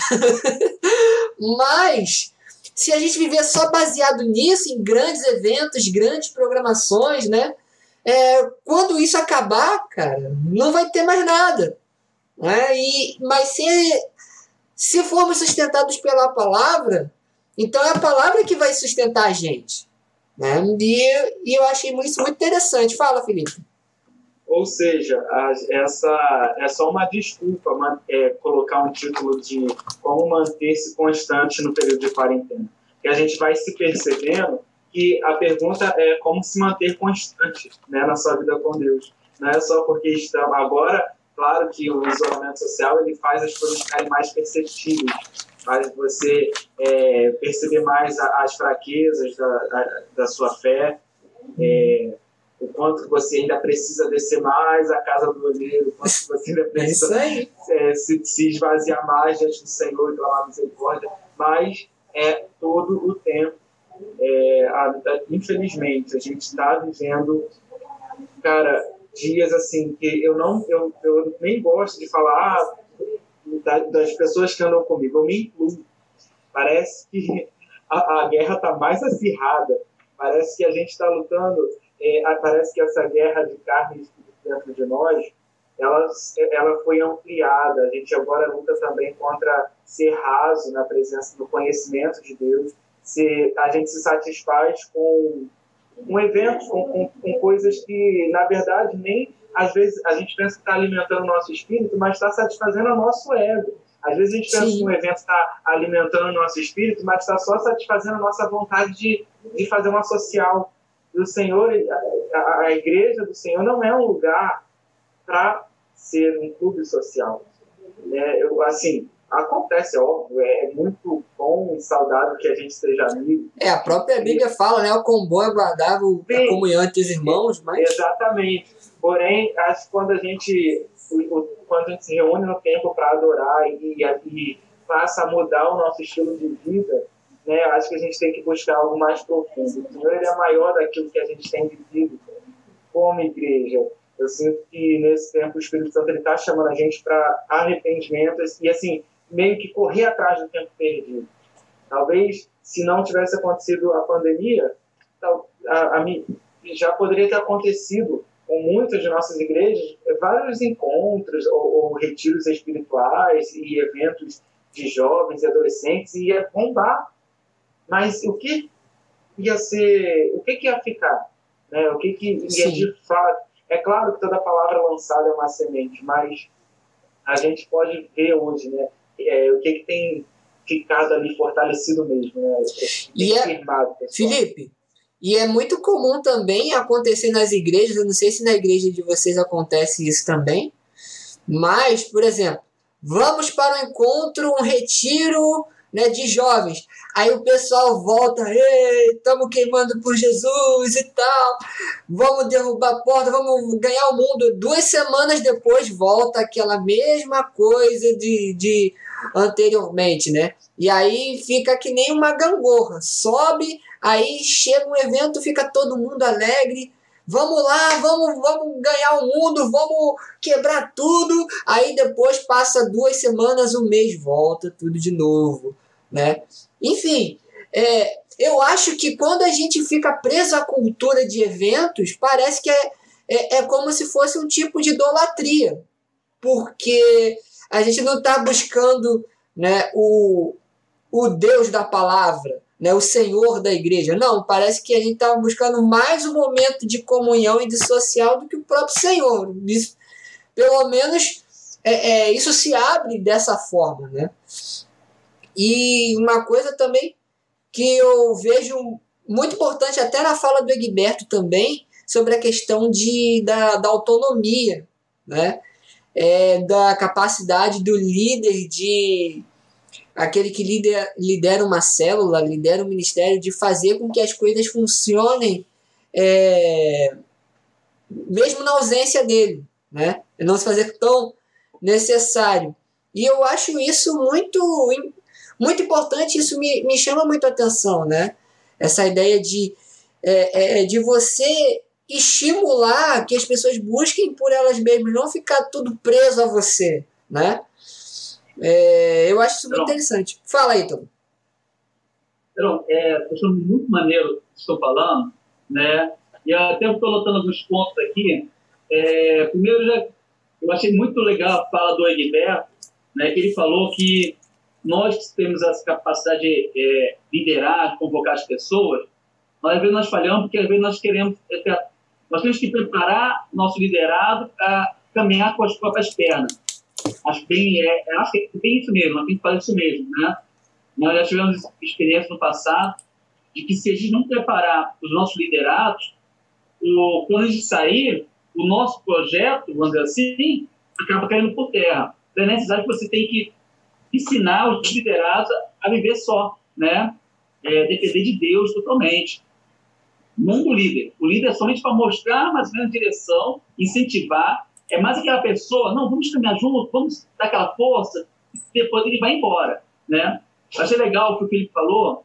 Mas se a gente viver só baseado nisso, em grandes eventos, grandes programações, né? É, quando isso acabar, cara, não vai ter mais nada. Né? E, mas se, se formos sustentados pela palavra, então é a palavra que vai sustentar a gente. Né? E, e eu achei isso muito interessante. Fala, Felipe.
Ou seja, essa é só uma desculpa é, colocar um título de como manter-se constante no período de quarentena. Que a gente vai se percebendo que a pergunta é como se manter constante né, na sua vida com Deus. Não é só porque estamos agora, claro que o isolamento social ele faz as coisas ficarem mais perceptíveis, faz você é, perceber mais a- as fraquezas da, da, da sua fé, é, o quanto você ainda precisa descer mais a casa do olheiro, o quanto você ainda
É
precisa é, se, se esvaziar mais diante do Senhor e clamar misericórdia, mas é todo o tempo. É, a- infelizmente, a gente está vivendo, cara, dias assim que eu não, eu, eu nem gosto de falar ah, das pessoas que andam comigo, eu me incluo. Parece que a, a guerra está mais acirrada, parece que a gente está lutando, é, parece que essa guerra de carne dentro de nós ela, ela foi ampliada. A gente agora luta também contra ser raso na presença do conhecimento de Deus. Se, a gente se satisfaz com, com eventos, com, com, com coisas que, na verdade, nem às vezes a gente pensa que está alimentando o nosso espírito, mas está satisfazendo o nosso ego. Às vezes a gente pensa
Sim.
que um evento está alimentando o nosso espírito, mas está só satisfazendo a nossa vontade de, de fazer uma social. E o Senhor, a, a- a igreja do Senhor não é um lugar para ser um clube social. Né? Eu, assim, acontece, é óbvio, é muito bom e saudável que a gente seja amigo.
É, a própria Bíblia fala, né? O quão bom é a
Sim.
comunhão entre os irmãos, mas
Exatamente. Porém, acho que quando a gente, quando a gente se reúne no tempo para adorar e, e passa a mudar o nosso estilo de vida, né, acho que a gente tem que buscar algo mais profundo. O Senhor ele é maior daquilo que a gente tem vivido como igreja. Eu sinto que nesse tempo o Espírito Santo está chamando a gente para arrependimento e, assim, meio que correr atrás do tempo perdido. Talvez, se não tivesse acontecido a pandemia, a, a, já poderia ter acontecido com muitas de nossas igrejas vários encontros ou, ou retiros espirituais e eventos de jovens e adolescentes e ia bombar. Mas o que ia ser, o que, que ia ficar? Né? O que, que ia
Sim.
de fato? É claro que toda palavra lançada é uma semente, mas a gente pode ver hoje, né? É, o que, que tem ficado ali fortalecido mesmo, né?
E é-
firmado.
Felipe, e é muito comum também acontecer nas igrejas, eu não sei se na igreja de vocês acontece isso também, mas, por exemplo, vamos para um encontro, um retiro né, de jovens. Aí o pessoal volta, estamos queimando por Jesus e tal, vamos derrubar a porta, vamos ganhar o mundo. Duas semanas depois volta aquela mesma coisa de, de anteriormente, né? E aí fica que nem uma gangorra, sobe, aí chega um evento, fica todo mundo alegre, vamos lá, vamos, vamos ganhar o mundo, vamos quebrar tudo. Aí depois passa duas semanas, um mês, volta tudo de novo, né? Enfim, é, eu acho que quando a gente fica preso à cultura de eventos, parece que é, é, é como se fosse um tipo de idolatria, porque a gente não está buscando né, o, o Deus da palavra, né, o Senhor da igreja. Não, parece que a gente está buscando mais um momento de comunhão e de social do que o próprio Senhor. Isso, pelo menos é, é, isso se abre dessa forma. Né? E uma coisa também que eu vejo muito importante, até na fala do Egberto também, sobre a questão de, da, da autonomia, né? É, da capacidade do líder de aquele que lidera, lidera uma célula, lidera um ministério, de fazer com que as coisas funcionem é, mesmo na ausência dele, né? E não se fazer tão necessário. E eu acho isso muito, muito importante, isso me, me chama muito a atenção, né? Essa ideia de, é, é, de você estimular que as pessoas busquem por elas mesmas, não ficar tudo preso a você, né? É, eu acho isso muito interessante. Fala aí, Tom.
Então, é, eu achando muito maneiro que estou falando, né? E até estou anotando alguns pontos aqui. É, primeiro, já, eu achei muito legal a fala do Egberto, né? Que ele falou que nós que temos essa capacidade de é, liderar, de convocar as pessoas, nós, às vezes nós falhamos porque às vezes nós queremos é, nós temos que preparar nosso liderado para caminhar com as próprias pernas. Acho bem, é, acho que é bem isso mesmo, temos que fazer isso mesmo, né? Nós já tivemos experiência no passado de que se a gente não preparar os nossos liderados, o, quando a gente sair, o nosso projeto, vamos dizer assim, acaba caindo por terra. Então é necessário que você tem que ensinar os liderados a, a viver só, né? É, depender de Deus totalmente. Não do líder. O líder é somente para mostrar mais ou menos a direção, incentivar. É mais aquela pessoa, não, vamos caminhar junto, vamos dar aquela força, e depois ele vai embora, né? Achei legal o que o Felipe falou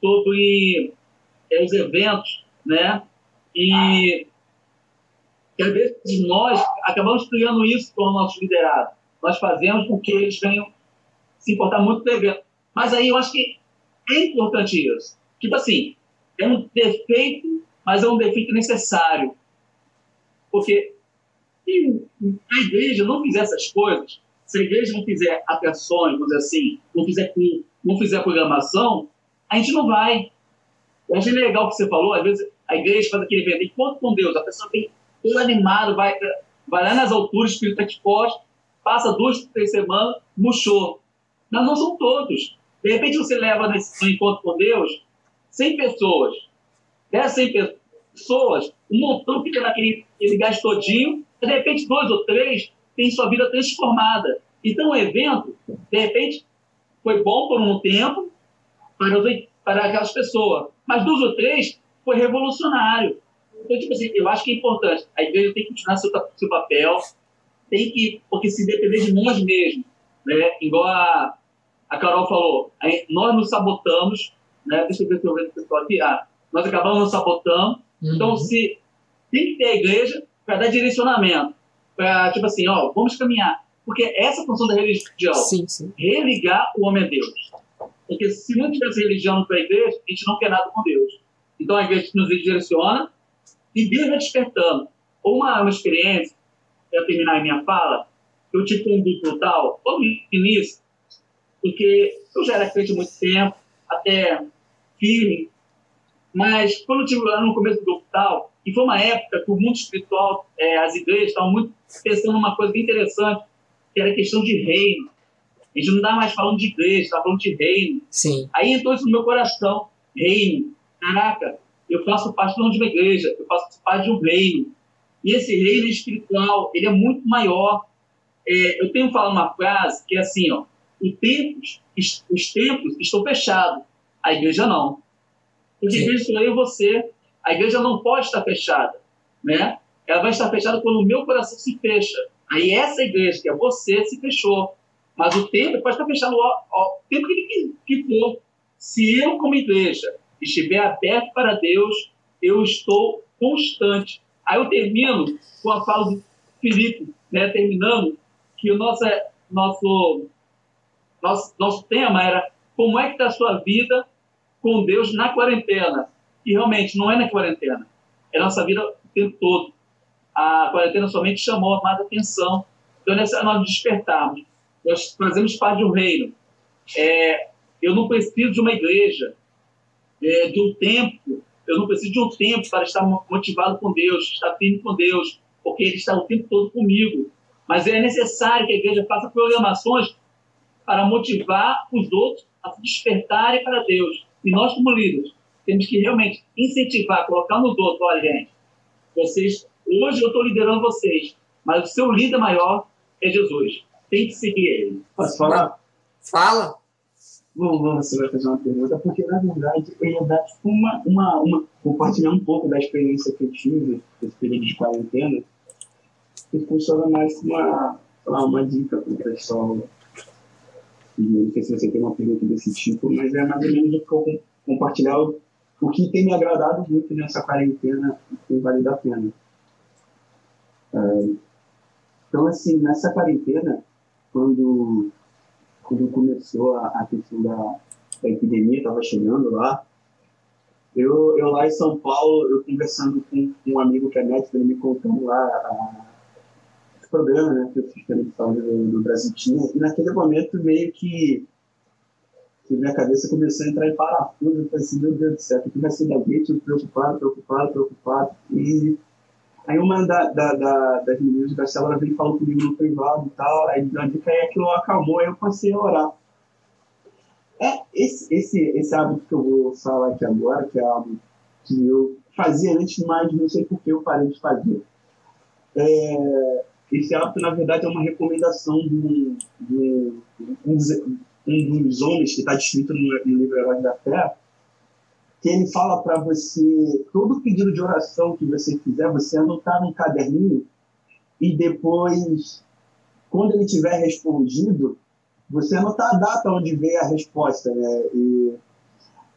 sobre é, os eventos, né? E às vezes nós acabamos criando isso com o nosso liderado. Nós fazemos com que eles venham se importar muito com o evento. Mas aí eu acho que é importante isso. Tipo assim, é um defeito, mas é um defeito necessário. Porque se a igreja não fizer essas coisas, se a igreja não fizer atenções, vamos dizer assim, não fizer, não fizer programação, a gente não vai. Eu achei legal o que você falou, às vezes a igreja faz aquele evento, enquanto com Deus, a pessoa tem todo animado, vai, vai lá nas alturas, o espírito está exposto, passa duas, três semanas, murchou. Mas não são todos. De repente você leva nesse encontro com Deus 100 pessoas. Dessas 100 pessoas, um montão fica naquele aquele gás todinho, de repente dois ou três têm sua vida transformada. Então o evento, de repente, foi bom por um tempo para, os, para aquelas pessoas, mas duas ou três foi revolucionário. Então, tipo assim, eu acho que é importante. A igreja tem que continuar seu, seu papel, tem que, porque se depender de nós mesmos, né? Igual a, a Carol falou, aí nós nos sabotamos, né? Deixa eu ver se eu vejo o pessoal aqui. Ah, nós acabamos nos sabotando. Então,
Uhum.
se tem que ter a igreja para dar direcionamento, para tipo assim, ó, vamos caminhar, porque essa é a função da religião,
Sim, sim.
religar o homem a Deus. Porque se não tivesse religião para a igreja, a gente não quer nada com Deus. Então a igreja nos direciona E Deus vai despertando. Uma, uma experiência, para terminar a minha fala, eu tive um duplo tal, logo no início, porque eu já era crente há muito tempo, até firme, mas quando eu tive lá no começo do tal, e foi uma época que o mundo espiritual, é, as igrejas estavam muito pensando numa coisa bem interessante, que era a questão de reino. A gente não estava mais falando de igreja, estava falando de reino.
Sim.
Aí entrou isso no meu coração, reino. Caraca, eu faço parte não de uma igreja, eu faço parte de um reino. E esse reino espiritual, ele é muito maior. É, eu tenho falado uma frase que é assim, ó, os templos, os templos estão fechados, a igreja não. Porque a igreja sou eu e você. A igreja não pode estar fechada, né? Ela vai estar fechada quando o meu coração se fecha. Aí essa igreja, que é você, se fechou. Mas o templo pode estar fechado o tempo que, que for. Se eu, como igreja, estiver aberto para Deus, eu estou constante. Aí eu termino com a fala do Filipe, né, terminando, que o nosso, nosso, nosso, nosso tema era como é que está a sua vida com Deus na quarentena. E realmente não é na quarentena, é nossa vida o tempo todo. A quarentena somente chamou mais atenção. Então, nessa nós despertarmos. Nós fazemos parte um reino. É, eu não preciso de uma igreja, é, de um tempo. Eu não preciso de um tempo para estar motivado com Deus, estar firme com Deus, porque Ele está o tempo todo comigo. Mas é necessário que a igreja faça programações para motivar os outros a se despertarem para Deus. E nós, como líderes, temos que realmente incentivar, colocar nos outros, olha, gente, vocês, hoje eu estou liderando vocês, mas o seu líder maior é Jesus. Tem que seguir ele.
Posso falar?
Fala.
Bom, você vai fazer uma pergunta, porque na verdade eu ia dar uma, uma, uma, compartilhar um pouco da experiência que eu tive nesse período de quarentena, que funciona mais como uma, uma dica para o pessoal. E não sei se você tem uma pergunta desse tipo, mas é mais ou menos o que eu compartilhar o, o que tem me agradado muito nessa quarentena tem valido a pena. É, então, assim, nessa quarentena, quando quando começou a, a questão da, da epidemia, estava chegando lá, eu, eu lá em São Paulo, eu conversando com um amigo que é médico, ele me contando lá a, os problemas né, que o sistema de saúde do, do Brasil tinha, e naquele momento meio que, que minha cabeça começou a entrar em parafuso, eu falei assim, meu Deus do céu, o que vai da gente? Preocupado, preocupado, preocupado, e Aí uma da, da, da, das meninas da célula veio falou comigo no privado e tal, aí a dica aí aquilo acalmou, aí eu passei a orar. É, esse, esse, esse hábito que eu vou falar aqui agora, que é algo que eu fazia antes, mas não sei por que eu parei de fazer. É, esse hábito, na verdade, é uma recomendação de de um, um, dos homens que está descrito no, no livro Heróis da Fé, que ele fala para você, todo pedido de oração que você fizer, você anotar num caderninho e depois, quando ele tiver respondido, você anotar a data onde veio a resposta, né? E,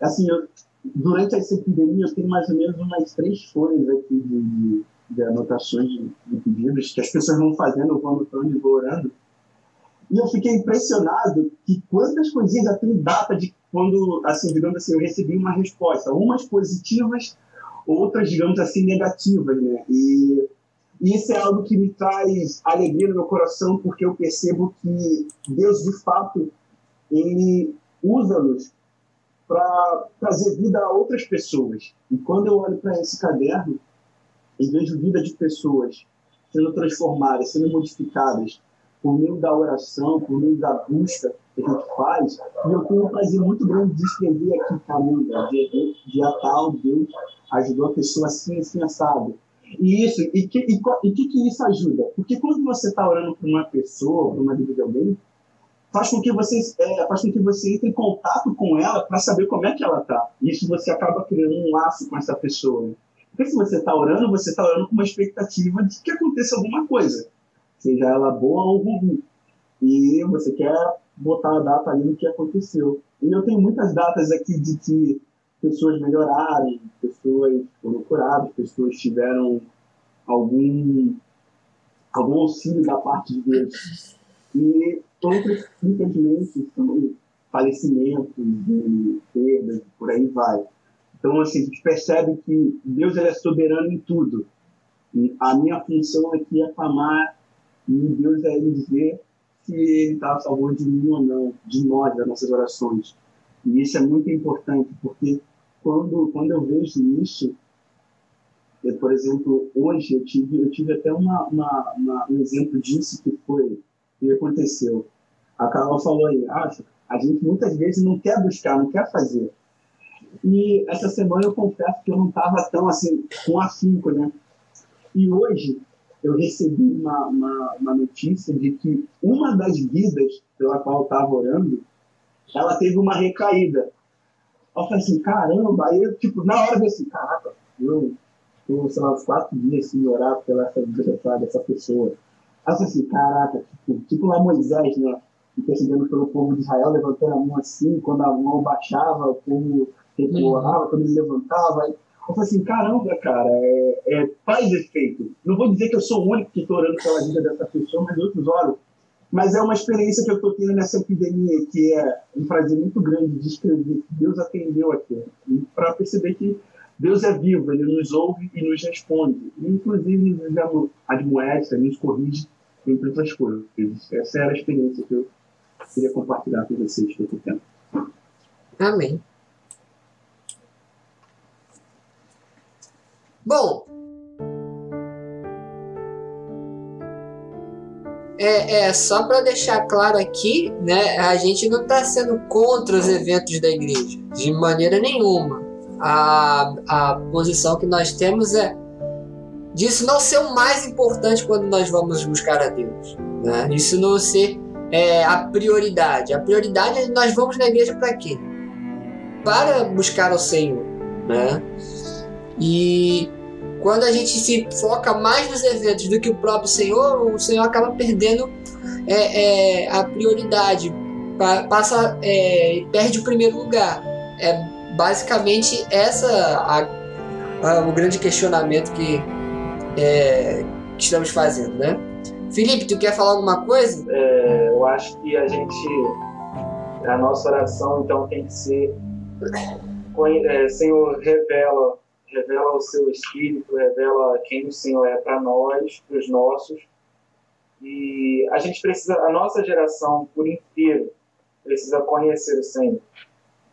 assim, eu, durante essa epidemia, eu tenho mais ou menos umas três folhas aqui de, de anotações de, de, pedidos que as pessoas vão fazendo, vou anotando e vou orando. E eu fiquei impressionado que quantas coisinhas já tem data de quando, assim, digamos assim, eu recebi uma resposta, umas positivas, outras, digamos assim, negativas, né? E, isso é algo que me traz alegria no meu coração, porque eu percebo que Deus, de fato, ele usa-nos para trazer vida a outras pessoas. E quando eu olho para esse caderno e vejo vida de pessoas sendo transformadas, sendo modificadas, por meio da oração, por meio da busca que a gente faz, e eu tenho um prazer muito grande de escrever aqui, caramba, dia, dia tal, Deus ajudou a pessoa assim, assim, assado. E isso, e que, e, e que, que isso ajuda? Porque quando você está orando por uma pessoa, por uma vida de alguém, faz com que você, é, faz com que você entre em contato com ela para saber como é que ela está. Isso você acaba criando um laço com essa pessoa. Porque se você está orando, você está orando com uma expectativa de que aconteça alguma coisa seja ela boa ou ruim. E você quer botar a data ali no que aconteceu. E eu tenho muitas datas aqui de que pessoas melhoraram, pessoas foram curadas, pessoas tiveram algum, algum auxílio da parte de Deus. E outras, infelizmente, são falecimentos, perdas, por aí vai. Então, assim, a gente percebe que Deus ele é soberano em tudo. E a minha função aqui é clamar e Deus é ele dizer se ele está favor de mim ou não, de nós, das nossas orações. E isso é muito importante, porque quando, quando eu vejo isso, eu, por exemplo, hoje eu tive, eu tive até uma, uma, uma um exemplo disso que foi, que aconteceu. A Carol falou aí, ah, a gente muitas vezes não quer buscar, não quer fazer. E essa semana eu confesso que eu não estava tão assim, com afinco, né? E hoje eu recebi uma, uma, uma, notícia de que uma das vidas pela qual eu estava orando, ela teve uma recaída. Eu falei assim, caramba, aí eu, tipo, na hora eu falei assim, caraca, eu estou, sei lá, uns quatro dias sem orar pela essa vida dessa pessoa. Aí eu falei assim, caraca, tipo, tipo lá Moisés, né? Intercedendo pelo povo de Israel, levantando a mão assim, quando a mão baixava, o povo recuava, quando ele levantava. Aí, eu falei assim, caramba, cara, é, é, faz efeito. Não vou dizer que eu sou o único que estou orando pela vida dessa pessoa, mas outros olhos. Mas é uma experiência que eu estou tendo nessa epidemia, que é um prazer muito grande de escrever que Deus atendeu aqui. Para perceber que Deus é vivo, Ele nos ouve e nos responde. E, inclusive, nos admoesta, nos corrige, entre outras coisas. Essa era a experiência que eu queria compartilhar com vocês que eu.
Amém. Bom, é, é só para deixar claro aqui, né? A gente não está sendo contra os eventos da igreja de maneira nenhuma. A, a posição que nós temos é disso não ser o mais importante quando nós vamos buscar a Deus. Né? Isso não ser é, a prioridade. A prioridade é nós vamos na igreja para quê? Para buscar o Senhor. Né? E quando a gente se foca mais nos eventos do que o próprio Senhor, o Senhor acaba perdendo é, é, a prioridade, passa, é, perde o primeiro lugar. É basicamente essa a, a, o grande questionamento que, é, que, estamos fazendo, né? Felipe, tu quer falar alguma coisa?
É, eu acho que a gente, a nossa oração então tem que ser, é, Senhor revela revela o seu espírito, revela quem o Senhor é para nós, para os nossos. E a gente precisa, a nossa geração por inteiro precisa conhecer o Senhor.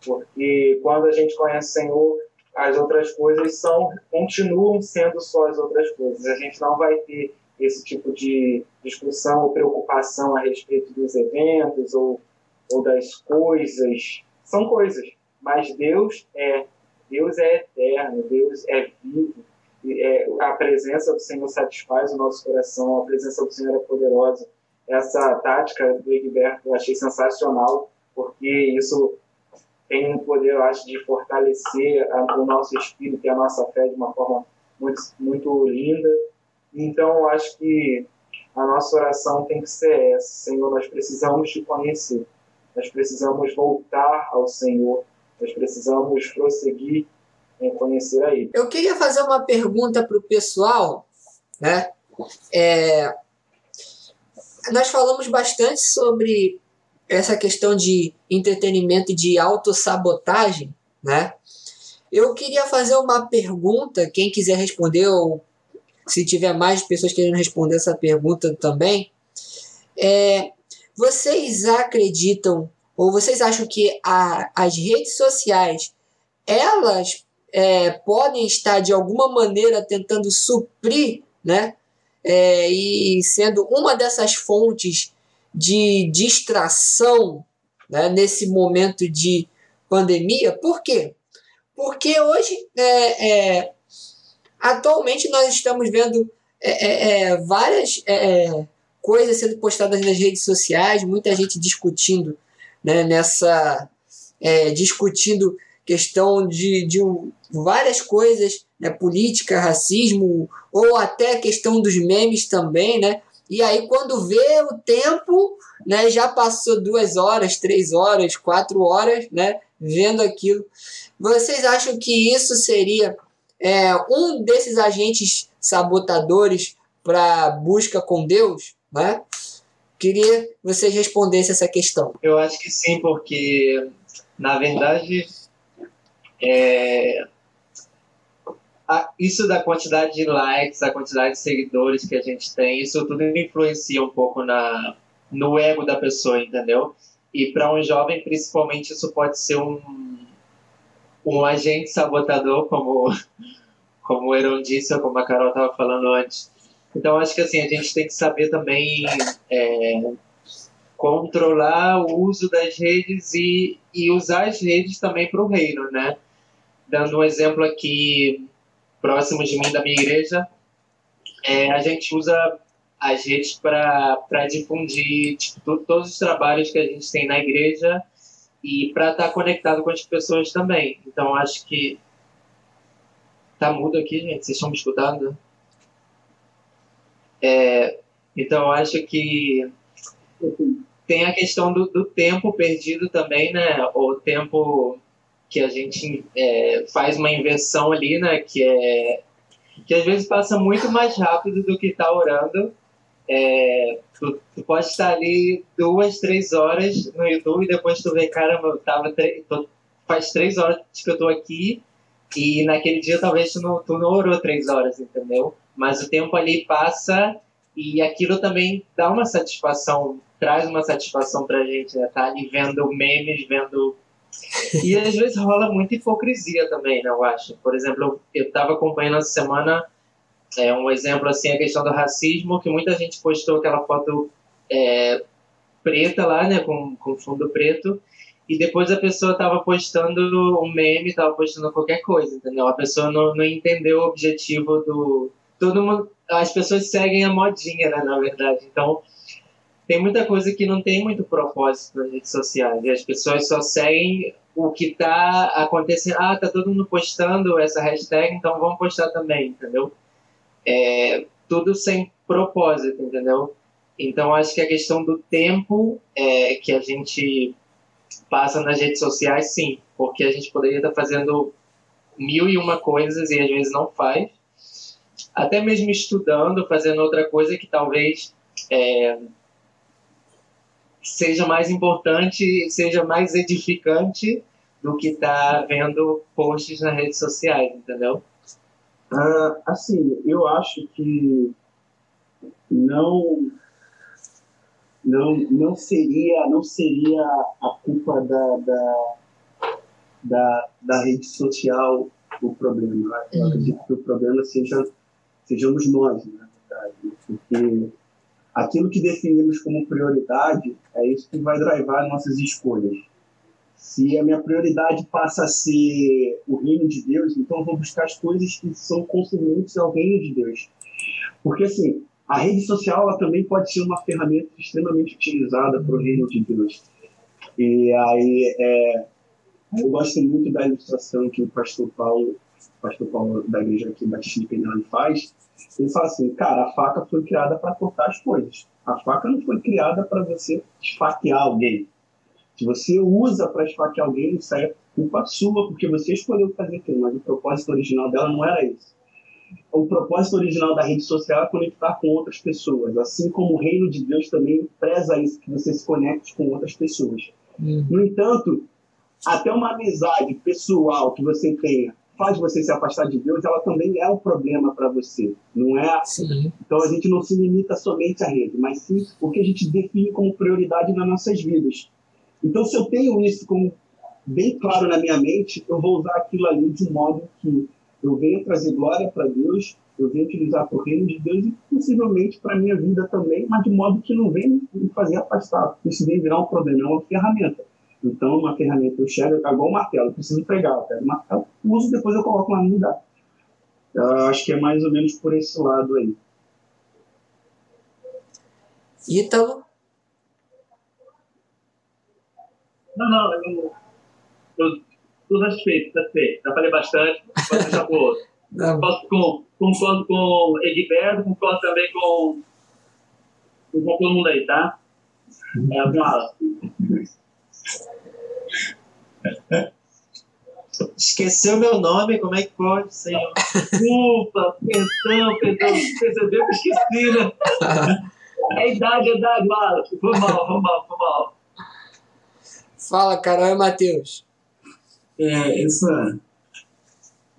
Porque quando a gente conhece o Senhor, as outras coisas são continuam sendo só as outras coisas. A gente não vai ter esse tipo de discussão ou preocupação a respeito dos eventos ou, ou das coisas. São coisas, mas Deus é Deus é eterno, Deus é vivo. É, a presença do Senhor satisfaz o nosso coração, a presença do Senhor é poderosa. Essa tática do Egberto eu achei sensacional, porque isso tem um poder, eu acho, de fortalecer a, o nosso espírito e a nossa fé de uma forma muito, muito linda. Então, eu acho que a nossa oração tem que ser essa: Senhor, nós precisamos te conhecer, nós precisamos voltar ao Senhor nós precisamos prosseguir em conhecer a Ele.
Eu queria fazer uma pergunta para o pessoal, né? É, nós falamos bastante sobre essa questão de entretenimento e de autossabotagem, né? Eu queria fazer uma pergunta, quem quiser responder, ou se tiver mais pessoas querendo responder essa pergunta também, é, vocês acreditam ou vocês acham que a, as redes sociais elas é, podem estar de alguma maneira tentando suprir, né? É, e sendo uma dessas fontes de distração né, nesse momento de pandemia. Por quê? Porque hoje, é, é atualmente, nós estamos vendo é, é, é várias coisas sendo postadas nas redes sociais, muita gente discutindo né, nessa é, discutindo questão de, de várias coisas, né, política, racismo, ou até questão dos memes também, né? E aí quando vê o tempo, né, já passou duas horas, três horas, quatro horas, né, vendo aquilo. Vocês acham que isso seria é, um desses agentes sabotadores para busca com Deus, né? Queria que vocês respondessem essa questão.
Eu acho que sim, porque, na verdade, é, a, isso da quantidade de likes, a quantidade de seguidores que a gente tem, isso tudo influencia um pouco na, no ego da pessoa, entendeu? E para um jovem, principalmente, isso pode ser um, um agente sabotador, como, como o Heron disse, ou como a Carol estava falando antes. Então, acho que assim, a gente tem que saber também é, controlar o uso das redes e, e usar as redes também para o reino, né? Dando um exemplo aqui próximo de mim, da minha igreja, é, a gente usa as redes para difundir tipo, todos os trabalhos que a gente tem na igreja e para estar tá conectado com as pessoas também. Então, acho que. Tá mudo aqui, gente? Vocês estão me escutando? É, então, acho que tem a questão do, do, tempo perdido também, né? O tempo que a gente é, faz uma inversão ali, né? Que é que às vezes passa muito mais rápido do que está orando. É, tu, tu, pode estar ali duas, três horas no YouTube e depois tu vê, caramba, eu tava tô, faz três horas que eu tô aqui e naquele dia talvez tu não, tu não orou três horas, entendeu? Mas o tempo ali passa e aquilo também dá uma satisfação, traz uma satisfação pra gente, né? Tá ali vendo memes, vendo. E às vezes rola muita hipocrisia também, né? Eu acho. Por exemplo, eu, tava acompanhando essa semana é, um exemplo assim, a questão do racismo, que muita gente postou aquela foto é, preta lá, né? Com, com fundo preto. E depois a pessoa tava postando um meme, tava postando qualquer coisa, entendeu? A pessoa não, não entendeu o objetivo do. Todo mundo as pessoas seguem a modinha, né, na verdade. Então, tem muita coisa que não tem muito propósito nas redes sociais. E as pessoas só seguem o que está acontecendo. Ah, tá todo mundo postando essa hashtag, então vamos postar também, entendeu? É, tudo sem propósito, entendeu? Então, acho que a questão do tempo é, que a gente passa nas redes sociais, sim, porque a gente poderia estar fazendo mil e uma coisas e às vezes não faz até mesmo estudando, fazendo outra coisa que talvez é, seja mais importante, seja mais edificante do que estar tá vendo posts nas redes sociais, entendeu?
Ah, assim, eu acho que não não não seria não seria a culpa da da, da, da rede social o problema. Eu acredito que o problema seja sejamos nós, na verdade. Porque aquilo que definimos como prioridade é isso que vai drivar nossas escolhas. Se a minha prioridade passa a ser o reino de Deus, então eu vou buscar as coisas que são concernentes ao reino de Deus. Porque, assim, a rede social também pode ser uma ferramenta extremamente utilizada para o reino de Deus. E aí, é, eu gosto muito da ilustração que o pastor Paulo pastor Paulo da igreja aqui Batista Penhal faz, ele fala assim, cara, a faca foi criada para cortar as coisas. A faca não foi criada para você esfaquear alguém. Se você usa para esfaquear alguém, isso é culpa sua, porque você escolheu fazer aquilo, mas o propósito original dela não era esse. O propósito original da rede social é conectar com outras pessoas, assim como o reino de Deus também preza isso, que você se conecte com outras pessoas. Uhum. No entanto, até uma amizade pessoal que você tenha faz você se afastar de Deus, ela também é um problema para você, não é? Sim. Então a gente não se limita somente à rede, mas sim o que a gente define como prioridade nas nossas vidas. Então se eu tenho isso como bem claro na minha mente, eu vou usar aquilo ali de um modo que eu venha trazer glória para Deus, eu venho utilizar para o reino de Deus e possivelmente para a minha vida também, mas de modo que não venha me fazer afastar. Isso vem virar um problema, é uma ferramenta. Então, uma ferramenta eu chego, é igual um martelo, eu preciso pegar, eu pego o martelo, uso, depois eu coloco lá no lugar. Eu acho que é mais ou menos por esse lado aí.
Ítalo?
Não, não, eu, eu estou satisfeito, satisfeito. Já falei bastante, pode deixar o outro. Posso, com, concordo com o Egberto, concordo também com, com todo mundo aí, tá? É, com Alan.
Esqueceu meu nome, como é que pode, senhor?
Desculpa, perdão, perdão, percebeu que esqueci, né? É idade, é idade, mala. Foi mal, foi mal, foi mal.
Fala, Carol e Matheus.
É, essa,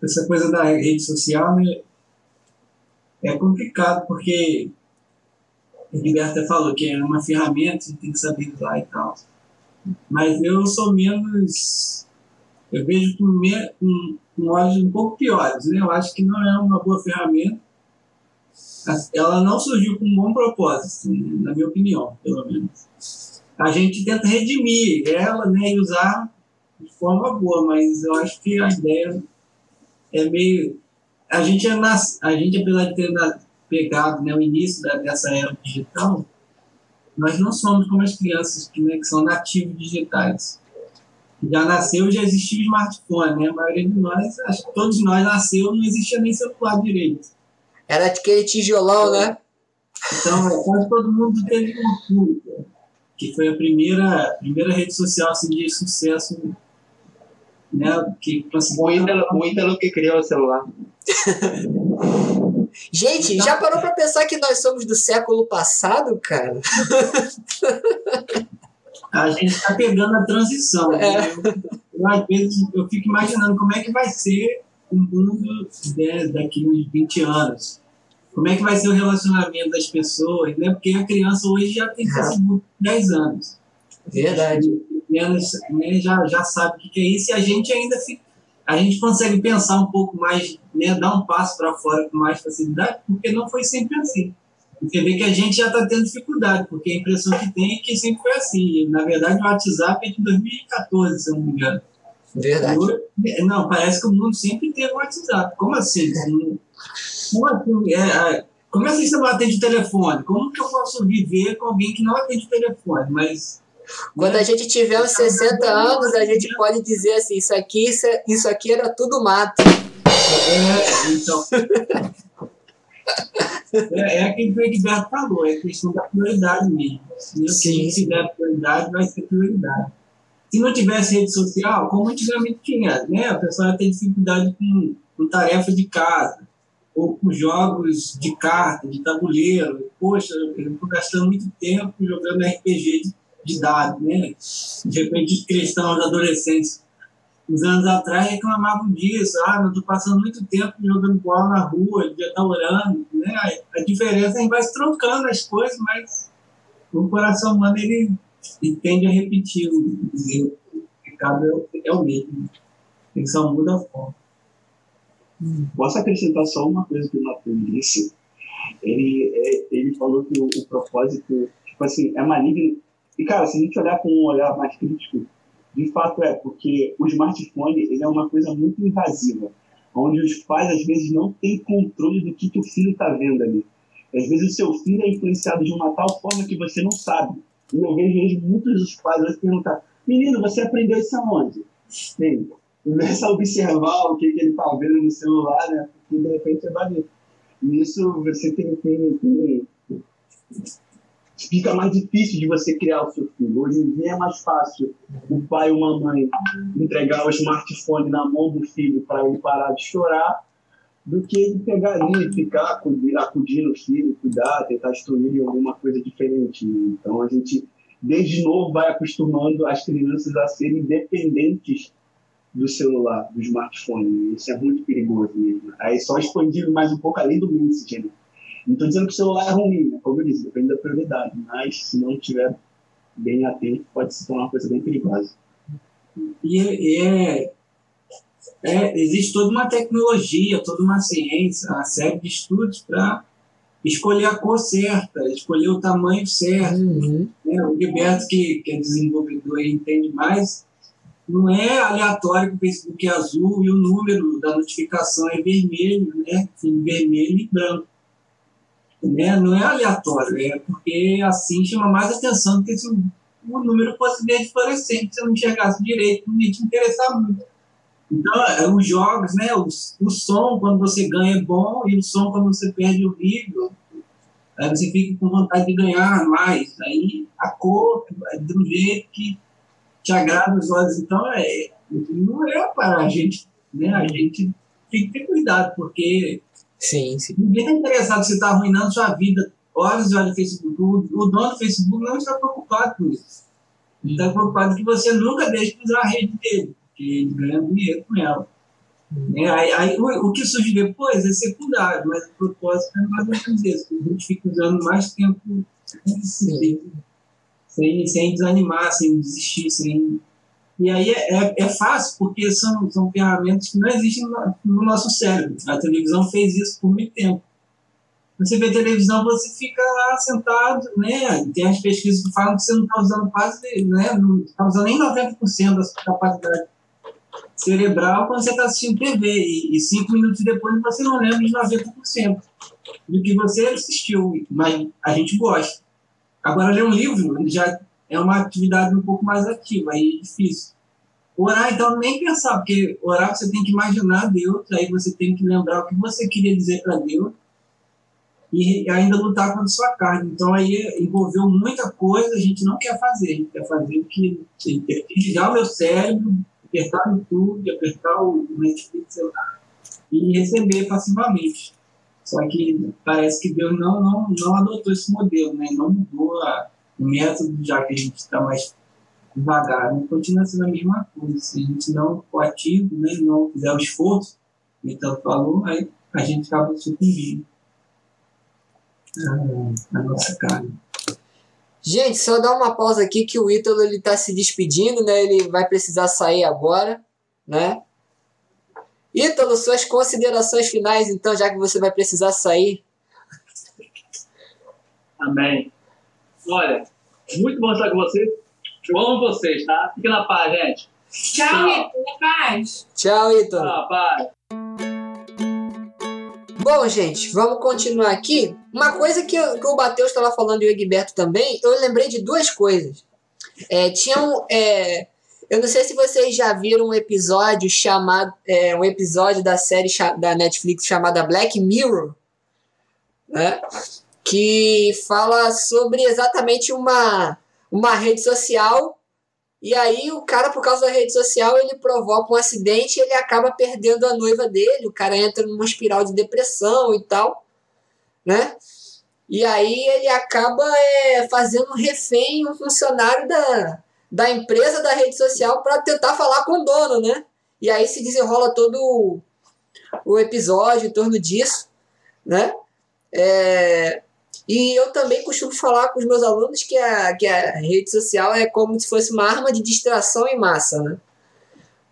essa coisa da rede social né, é complicado, porque o Gilberto até falou que é uma ferramenta, você tem que saber usar e tal. Mas eu sou menos. Eu vejo com, me, com, com olhos um pouco piores. Né? Eu acho que não é uma boa ferramenta. Ela não surgiu com um bom propósito, na minha opinião, pelo menos. A gente tenta redimir ela né, e usar de forma boa, mas eu acho que a ideia é meio. A gente, é nas... a gente apesar de ter pegado né, o início da, dessa era digital, nós não somos como as crianças que, né, que são nativos digitais. Já nasceu, já existia o smartphone, né? A maioria de nós, acho que todos nós nasceu, não existia nem celular direito.
Era aquele tijolão, né?
Então, é, quase todo mundo teve Orkut, que foi a primeira, primeira rede social assim, de sucesso né? Que
conseguiu... o, Ítalo, o Ítalo que criou o celular.
Gente, já parou pra pensar que nós somos do século passado, cara?
A gente tá pegando a transição. É. Né? Eu, às vezes, eu fico imaginando como é que vai ser o mundo né, daqui uns 20 anos. Como é que vai ser o relacionamento das pessoas, né? Porque a criança hoje já tem Facebook 10 anos.
Verdade.
Menos, né, já, já sabe o que é isso e a gente ainda fica a gente consegue pensar um pouco mais, né, dar um passo para fora com mais facilidade, porque não foi sempre assim. Você vê que a gente já está tendo dificuldade, porque a impressão que tem é que sempre foi assim. Na verdade, o WhatsApp é de 2014, se eu não me engano.
Verdade.
não, parece que o mundo sempre teve o WhatsApp. Como assim? Como assim? É, é, como assim você não atende o telefone? Como que eu posso viver com alguém que não atende o telefone? Mas
quando a gente tiver uns 60 anos, a gente pode dizer assim, isso aqui, isso, isso aqui era tudo mato.
É, então. É, é aquilo que o Edgar falou, é questão da prioridade mesmo. Se Sim. tiver prioridade, vai ser prioridade. Se não tivesse rede social, como antigamente tinha, né? A pessoa tem dificuldade com, com tarefas de casa, ou com jogos de carta, de tabuleiro. Poxa, eu estou gastando muito tempo jogando RPG de de idade, né? De repente, os cristãos, adolescentes, uns anos atrás, reclamavam disso. Ah, não estou passando muito tempo jogando bola na rua, já está orando, né? A diferença é que vai se trocando as coisas, mas o coração humano, ele, ele tende a repetir o erros. O pecado é, é o mesmo. Ele só muda a forma.
Posso acrescentar só uma coisa que o Matheus disse? Ele, é, ele falou que o, o propósito, tipo assim, é maligno e, cara, se a gente olhar com um olhar mais crítico, de fato é, porque o smartphone ele é uma coisa muito invasiva, onde os pais, às vezes, não têm controle do que, o filho está vendo ali. Às vezes, o seu filho é influenciado de uma tal forma que você não sabe. E eu vejo muitos dos pais hoje perguntar: Menino, você aprendeu isso aonde? Bem, começa a observar o que, que ele está vendo no celular, né? Porque de repente é bonito. Nisso você tem, tem, tem fica mais difícil de você criar o seu filho. Hoje em dia é mais fácil o pai ou a mãe entregar o smartphone na mão do filho para ele parar de chorar do que ele pegar ali e ficar acudir, acudindo o filho, cuidar, tentar instruir alguma coisa diferente. Então a gente, desde novo, vai acostumando as crianças a serem dependentes do celular, do smartphone. Isso é muito perigoso mesmo. Aí só expandindo mais um pouco além do Messenger. Não estou dizendo que o celular é ruim, né? como eu disse, depende da prioridade, mas se não estiver bem atento, pode se tornar uma coisa bem perigosa.
E, e é, é, existe toda uma tecnologia, toda uma ciência, uma série de estudos para escolher a cor certa, escolher o tamanho certo. Uhum. Né? O Gilberto, que, que é desenvolvedor e entende mais, não é aleatório que o Facebook é azul e o número da notificação é vermelho, né? vermelho e branco né, não é aleatório, é porque assim chama mais atenção do que se o, número fosse verde fluorescente, se eu não enxergasse direito, não ia te interessar muito. Então, é, os jogos, né, o, o som quando você ganha é bom e o som quando você perde horrível. Aí você fica com vontade de ganhar mais. Aí a cor é um jeito que te agrada os olhos. Então, é, não é para a gente, né? A gente tem que ter cuidado, porque
Sim, sim.
Ninguém está interessado se está arruinando sua vida. Horas e horas de Facebook. O, o dono do Facebook não está preocupado com isso. Ele está preocupado que você nunca deixe de usar a rede dele, porque ele ganha dinheiro com ela. Né? Aí, aí, o, o que surge depois é secundário, mas o propósito é mais ou menos isso. A gente fica usando mais tempo sem, sem, sem desanimar, sem desistir, sem e aí é, é, é, fácil, porque são, são ferramentas que não existem no, no, nosso cérebro. A televisão fez isso por muito tempo. Você vê televisão, você fica lá sentado, né? Tem as pesquisas que falam que você não está usando quase, né? Não está usando nem 90% da sua capacidade cerebral quando você está assistindo TV. E, e, cinco minutos depois você não lembra de 90% do que você assistiu. Mas a gente gosta. Agora, ler um livro já é uma atividade um pouco mais ativa, aí é difícil. Orar, então, nem pensar, porque orar você tem que imaginar Deus, aí você tem que lembrar o que você queria dizer para Deus e ainda lutar contra sua carne. Então, aí envolveu muita coisa, a gente não quer fazer, a gente quer fazer o que ligar o meu cérebro, apertar o YouTube, apertar o Netflix e receber passivamente. Só que parece que Deus não, não, não adotou esse modelo, né? não mudou a, o método, já que a gente está mais devagar, né? continua sendo a mesma coisa. Se a gente não for ativo, né, não fizer o esforço, então falou, aí a gente acaba sucumbindo a, a nossa carne.
Gente, só dar uma pausa aqui que o Ítalo ele tá se despedindo, né? Ele vai precisar sair agora, né? Ítalo, suas considerações finais, então, já que você vai precisar sair.
Amém. Olha, muito bom estar com vocês. Eu amo vocês, tá? Fique na paz, gente.
Tchau, Tchau. Ito. Na paz.
Tchau, Ito.
Na paz.
Bom, gente, vamos continuar aqui. Uma coisa que, que o Bateus estava falando e o Egberto também, eu lembrei de duas coisas. É, tinha um. É, eu não sei se vocês já viram um episódio chamado. É, um episódio da série da Netflix chamada Black Mirror. Né? Que fala sobre exatamente uma, uma rede social. E aí o cara, por causa da rede social, ele provoca um acidente e ele acaba perdendo a noiva dele. O cara entra numa espiral de depressão e tal, né? E aí ele acaba é, fazendo refém, um funcionário da, da empresa da rede social para tentar falar com o dono, né? E aí se desenrola todo o, o episódio em torno disso, né? É, e eu também costumo falar com os meus alunos que a, que a rede social é como se fosse uma arma de distração em massa, né?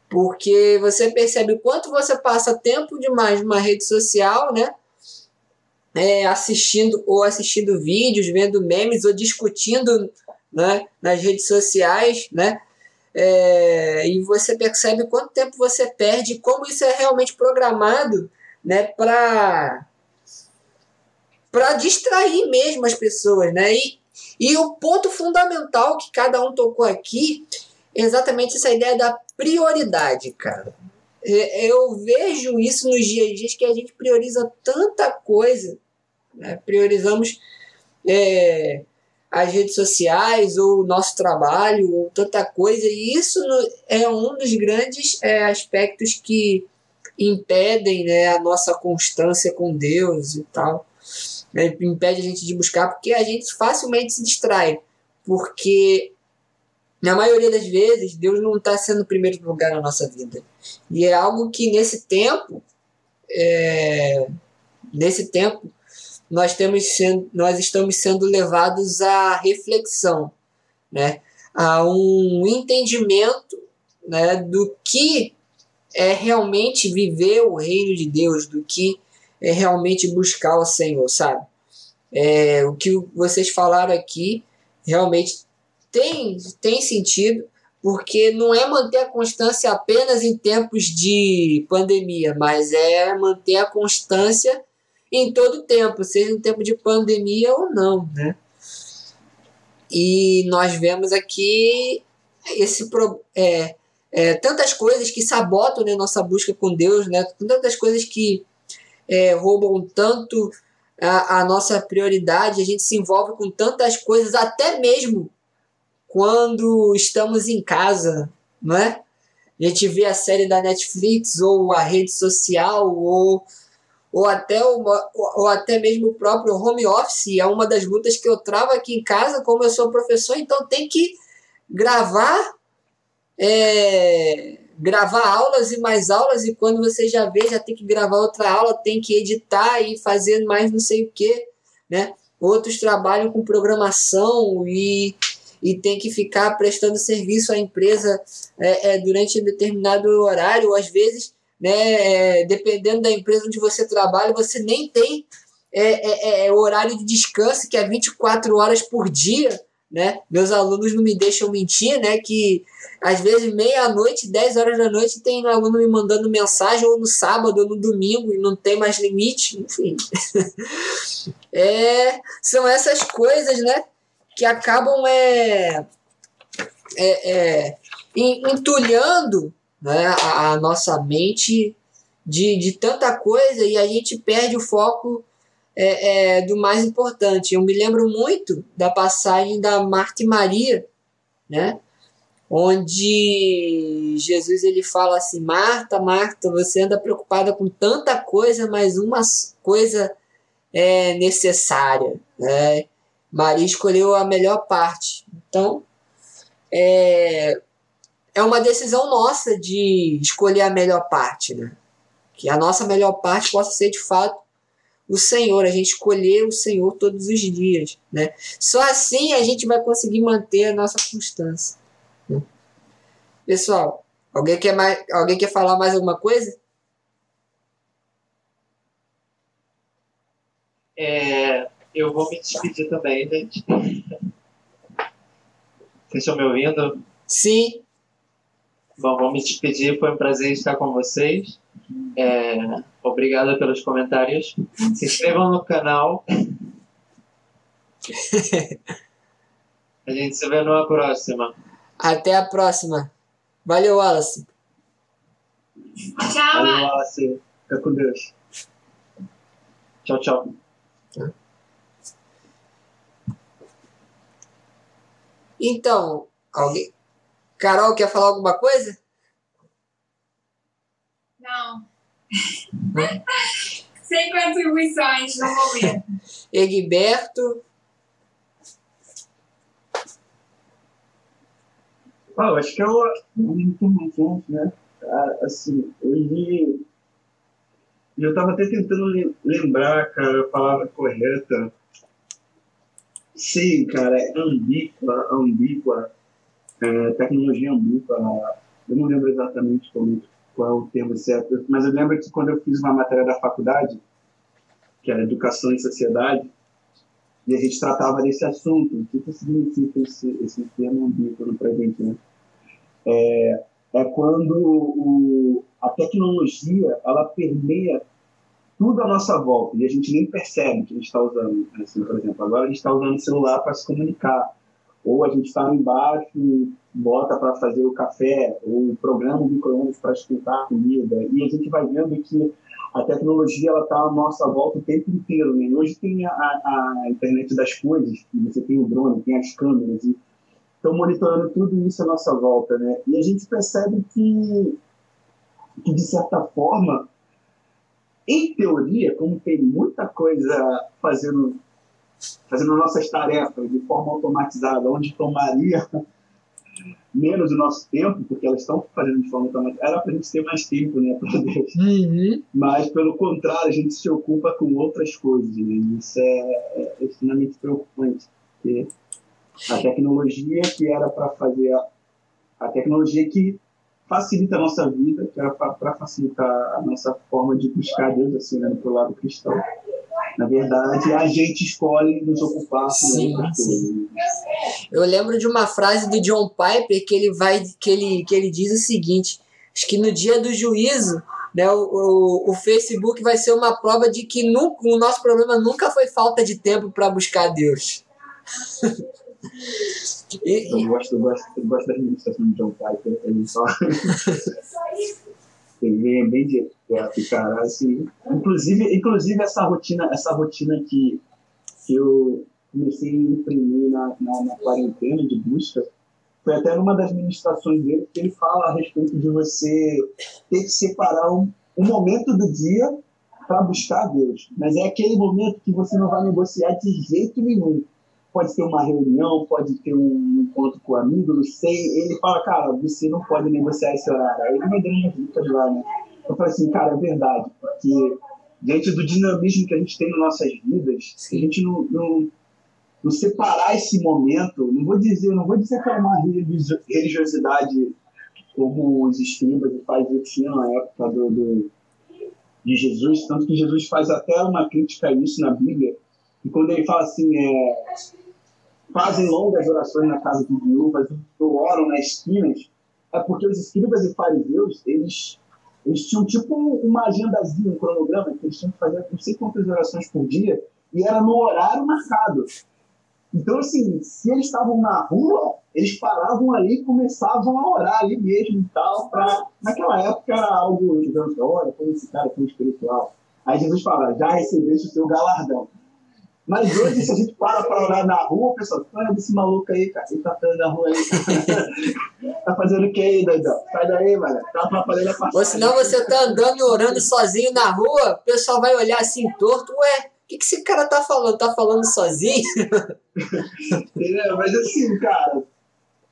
Porque você percebe o quanto você passa tempo demais numa rede social, né? É, assistindo ou assistindo vídeos, vendo memes ou discutindo né, nas redes sociais, né? É, e você percebe quanto tempo você perde, como isso é realmente programado, né, para para distrair mesmo as pessoas, né? E, e o ponto fundamental que cada um tocou aqui é exatamente essa ideia da prioridade, cara. É, eu vejo isso nos dias dias que a gente prioriza tanta coisa, né? priorizamos é, as redes sociais ou o nosso trabalho ou tanta coisa, e isso é um dos grandes é, aspectos que impedem né, a nossa constância com Deus e tal né, impede a gente de buscar, porque a gente facilmente se distrai, porque na maioria das vezes Deus não está sendo o primeiro lugar na nossa vida. E é algo que nesse tempo, é, nesse tempo, nós, temos sendo, nós estamos sendo levados à reflexão, né? a um entendimento né, do que é realmente viver o reino de Deus, do que é realmente buscar o Senhor, sabe? É, o que vocês falaram aqui realmente tem, tem sentido, porque não é manter a constância apenas em tempos de pandemia, mas é manter a constância em todo tempo, seja em tempo de pandemia ou não, né? E nós vemos aqui esse é, é, tantas coisas que sabotam né, nossa busca com Deus, né? Tantas coisas que é, roubam tanto a, a nossa prioridade, a gente se envolve com tantas coisas, até mesmo quando estamos em casa, não é? A gente vê a série da Netflix ou a rede social ou, ou, até, uma, ou até mesmo o próprio home office. É uma das lutas que eu travo aqui em casa, como eu sou professor, então tem que gravar é, gravar aulas e mais aulas, e quando você já vê, já tem que gravar outra aula, tem que editar e fazer mais não sei o que, né? Outros trabalham com programação e, e tem que ficar prestando serviço à empresa é, é, durante um determinado horário, ou às vezes, né, é, dependendo da empresa onde você trabalha, você nem tem é, é, é horário de descanso, que é 24 horas por dia, né? Meus alunos não me deixam mentir, né? Que às vezes meia-noite, 10 horas da noite, tem aluno me mandando mensagem, ou no sábado, ou no domingo, e não tem mais limite, enfim. é, são essas coisas, né? Que acabam é, é, é entulhando né, a, a nossa mente de, de tanta coisa e a gente perde o foco é, é, do mais importante. Eu me lembro muito da passagem da Marta e Maria, né? onde Jesus ele fala assim: Marta, Marta, você anda preocupada com tanta coisa, mas uma coisa é necessária. Né? Maria escolheu a melhor parte. Então, é, é uma decisão nossa de escolher a melhor parte. Né? Que a nossa melhor parte possa ser de fato o Senhor, a gente escolher o Senhor todos os dias, né? Só assim a gente vai conseguir manter a nossa constância. Né? Pessoal, alguém quer mais, alguém quer falar mais alguma coisa?
É, eu vou me despedir também, gente. Vocês estão me ouvindo?
Sim.
Bom, vou me despedir. Foi um prazer estar com vocês. É, obrigado pelos comentários. Se inscrevam no canal. A gente se vê numa próxima.
Até a próxima. Valeu, Wallace.
Tchau,
Valeu, Wallace. Fica com Deus.
Tchau, tchau.
Então, alguém. Carol, quer falar alguma coisa?
Não. Sem contribuições no momento.
Egberto.
Ah, eu acho que é uma muito mais né? Ah, Assim, hoje eu estava até tentando lem- lembrar, cara, a palavra correta. Sim, cara, é ambíqua, ambíqua, é, tecnologia ambíqua. Eu não lembro exatamente como, qual é o termo certo, mas eu lembro que quando eu fiz uma matéria da faculdade, que era Educação e Sociedade, e a gente tratava desse assunto. O que, que significa esse, esse termo ambíguo para a gente, né? É, é quando o, a tecnologia ela permeia tudo à nossa volta e a gente nem percebe que a gente está usando. Assim, por exemplo, agora a gente está usando o celular para se comunicar, ou a gente está embaixo bota para fazer o café, ou programa o micro-ondas para esquentar a comida, e a gente vai vendo que a tecnologia ela está à nossa volta o tempo inteiro. Né? Hoje tem a, a, internet das coisas, você tem o drone, tem as câmeras, estão monitorando tudo isso à nossa volta. Né? E a gente percebe que, que, de certa forma, em teoria, como tem muita coisa fazendo, fazendo nossas tarefas de forma automatizada, onde tomaria menos o nosso tempo, porque elas estão fazendo de forma automatizada, era para a gente ter mais tempo, né, para Deus.
Uhum.
Mas, pelo contrário, a gente se ocupa com outras coisas. Né? Isso é, é extremamente preocupante. Porque a tecnologia que era para fazer a, a tecnologia que facilita a nossa vida, que era para facilitar a nossa forma de buscar Deus, assim, né, pro lado cristão. Na verdade, a gente escolhe nos ocupar
Sim, sim. Eu lembro de uma frase do John Piper que ele vai que ele, que ele diz o seguinte: acho que no dia do juízo, né, o, o, o Facebook vai ser uma prova de que nunca, o nosso problema nunca foi falta de tempo para buscar Deus. E-
Eu gosto, eu gosto, eu gosto da administração de John Piper. Ele só. ele vem bem direto, cara. Assim, inclusive, inclusive essa rotina, essa rotina que, que eu comecei a imprimir na, na, na quarentena de busca, foi até numa das ministrações dele que ele fala a respeito de você ter que separar um, um momento do dia para buscar Deus. Mas é aquele momento que você não vai negociar de jeito nenhum. pode ter uma reunião, pode ter um encontro com um amigo, não sei. Ele fala, cara, você não pode negociar esse horário. Aí ele vai dando umas dicas lá, né? Eu falei assim, cara, é verdade, porque diante do dinamismo que a gente tem nas nossas vidas, se a gente não, não, não, separar esse momento, não vou dizer, não vou dizer que é uma religiosidade como os escribas e fariseus tinham na época do, do, de Jesus, tanto que Jesus faz até uma crítica a isso na Bíblia, e quando ele fala assim, é, fazem longas orações na casa de viúvas, oram nas esquinas, é porque os escribas e fariseus, eles eles tinham tipo uma agendazinha, um cronograma, que eles tinham que fazer não sei quantas orações por dia, e era no horário marcado. Então, assim, se eles estavam na rua, eles paravam ali e começavam a orar ali mesmo e tal. Pra... Naquela época era algo, digamos, olha, como esse cara tão espiritual. Aí Jesus fala, já recebeste o seu galardão. Mas hoje, se a gente para para orar na rua, o pessoal, olha esse maluco aí, cara, ele tá fazendo na rua aí. tá fazendo o que aí, doidão? Sai daí, mano. Tá atrapalhando a passagem.
Ou senão você tá andando e orando sozinho na rua, o pessoal vai olhar assim torto, ué, o que, que esse cara tá falando? Tá falando sozinho?
Entendeu? Mas assim, cara,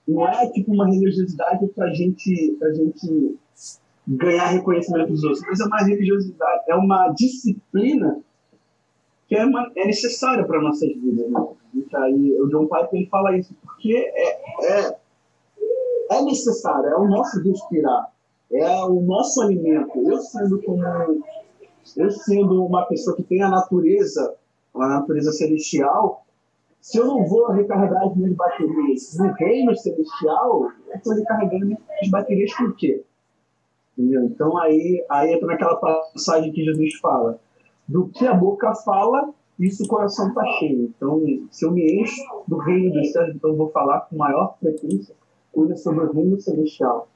não é tipo uma religiosidade pra gente, pra gente ganhar reconhecimento dos outros, mas é uma religiosidade, é uma disciplina que é, é necessária para nossas vidas. Né? Aí, o John Piper ele fala isso porque é, é, é necessário, é o nosso respirar, é o nosso alimento. Eu sendo como eu sendo uma pessoa que tem a natureza, a natureza celestial, se eu não vou recarregar as minhas baterias no reino celestial, eu estou recarregando minhas baterias por quê? Entendeu? Então aí, aí entra naquela passagem que Jesus fala do que a boca fala, isso o coração está cheio. Então, se eu me encho do reino dos céus, então eu vou falar com maior frequência coisas sobre o reino celestial.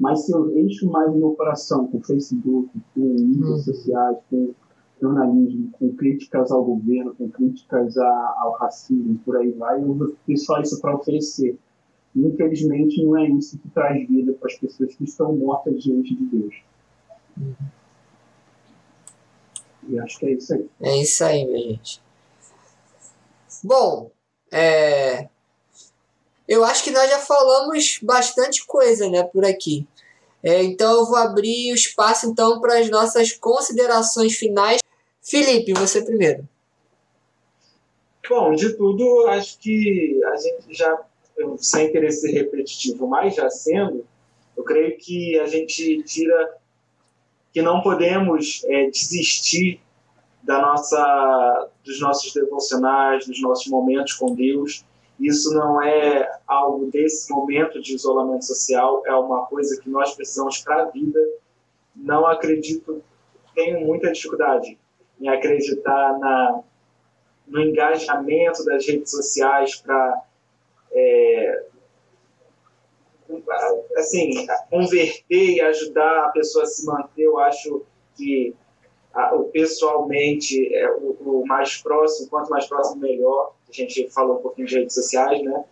Mas se eu encho mais o meu coração com Facebook, com mídias hum. sociais, com jornalismo, com críticas ao governo, com críticas a, ao racismo, por aí vai, eu vou ter só isso para oferecer. Infelizmente, não é isso que traz vida para as pessoas que estão mortas diante de Deus. Uhum. E acho que é isso aí. É
isso aí, minha gente. Bom, é... eu acho que nós já falamos bastante coisa né, por aqui. É, então eu vou abrir o espaço então para as nossas considerações finais. Felipe, você primeiro.
Bom, de tudo, acho que a gente já, sem querer ser repetitivo, mas já sendo, eu creio que a gente tira que não podemos é, desistir da nossa, dos nossos devocionais, dos nossos momentos com Deus. Isso não é algo desse momento de isolamento social, é uma coisa que nós precisamos para a vida. Não acredito, tenho muita dificuldade em acreditar na, no engajamento das redes sociais para é, assim, converter e ajudar a pessoa a se manter, eu acho que o pessoalmente é o, o, mais próximo, quanto mais próximo, melhor. A gente falou um pouquinho de redes sociais, né?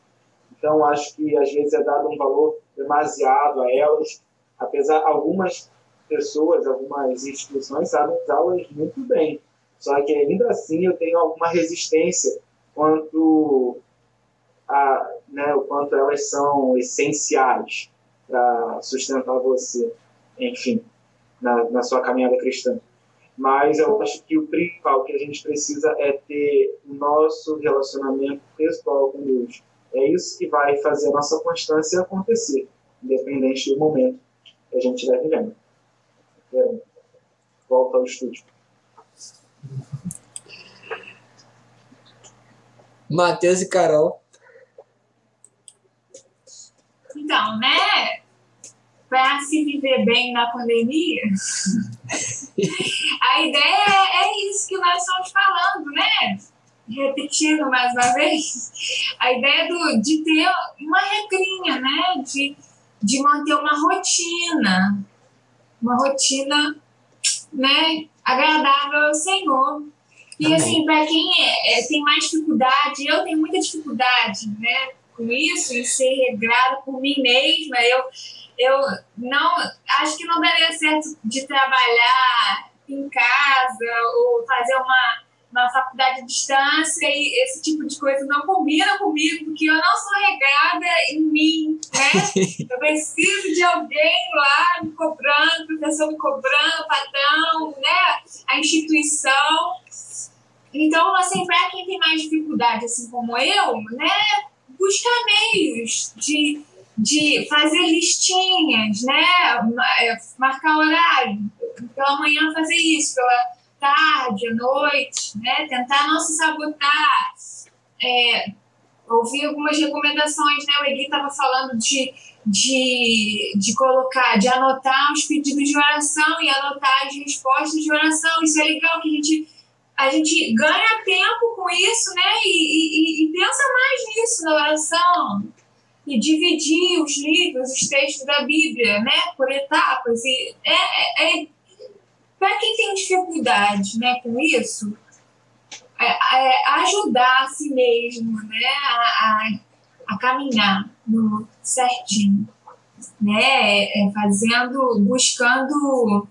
Então, acho que às vezes é dado um valor demasiado a elas, apesar algumas pessoas, algumas instituições sabem usá-las muito bem. Só que ainda assim eu tenho alguma resistência quanto a, né, o quanto elas são essenciais para sustentar você, enfim, na, na sua caminhada cristã. Mas eu acho que o principal que a gente precisa é ter o nosso relacionamento pessoal com Deus. É isso que vai fazer a nossa constância acontecer, independente do momento que a gente estiver vivendo. Volta ao estúdio.
Matheus e Carol.
Então, né? Para se viver bem na pandemia, a ideia é, é isso que nós estamos falando, né? Repetindo mais uma vez, a ideia do, de ter uma regrinha, né? De, de manter uma rotina, uma rotina né, agradável ao Senhor. E assim, para quem é, é, tem mais dificuldade, eu tenho muita dificuldade, né? Com isso, em ser regrado por mim mesma. Eu, eu não acho que não daria certo de trabalhar em casa ou fazer uma na faculdade de distância e esse tipo de coisa não combina comigo, porque eu não sou regada em mim, né? Eu preciso de alguém lá me cobrando, professor me cobrando, patrão, né? A instituição. Então, assim, para quem tem mais dificuldade, assim como eu, né? Buscar meios de, de fazer listinhas, né? Marcar horário. Pela manhã fazer isso, pela tarde, à noite, né? Tentar não se sabotar. É, ouvi algumas recomendações, né? O Egui estava falando de, de, de colocar, de anotar os pedidos de oração e anotar as respostas de oração. Isso é legal que a gente, a gente ganha tempo com isso, né? E, e, e pensa mais nisso na oração. E dividir os livros, os textos da Bíblia, né? Por etapas. E é, é, é para quem tem dificuldade né, com isso, é, é ajudar a si mesmo né, a, a, a caminhar no certinho, né, é, fazendo, buscando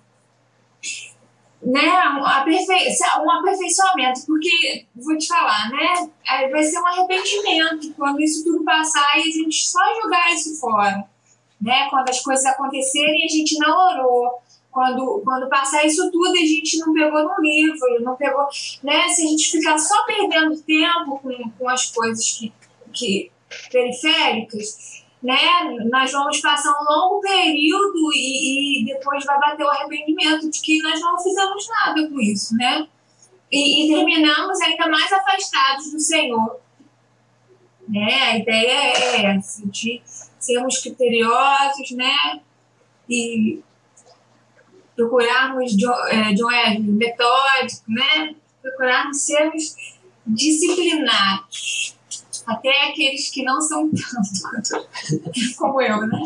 né, um, aperfeiçoamento, porque, vou te falar, né, vai ser um arrependimento quando isso tudo passar e a gente só jogar isso fora, né, quando as coisas acontecerem a gente não orou, quando, quando passar isso tudo a gente não pegou no livro, não pegou, né? Se a gente ficar só perdendo tempo com, com as coisas que, que periféricas, né? Nós vamos passar um longo período e, e depois vai bater o arrependimento de que nós não fizemos nada com isso, né? E, e terminamos ainda mais afastados do Senhor. Né? A ideia é essa, de sermos criteriosos, né? E procurarmos John, é, John metódico, né? procurarmos sermos disciplinados. Até aqueles que não são tanto como eu, né?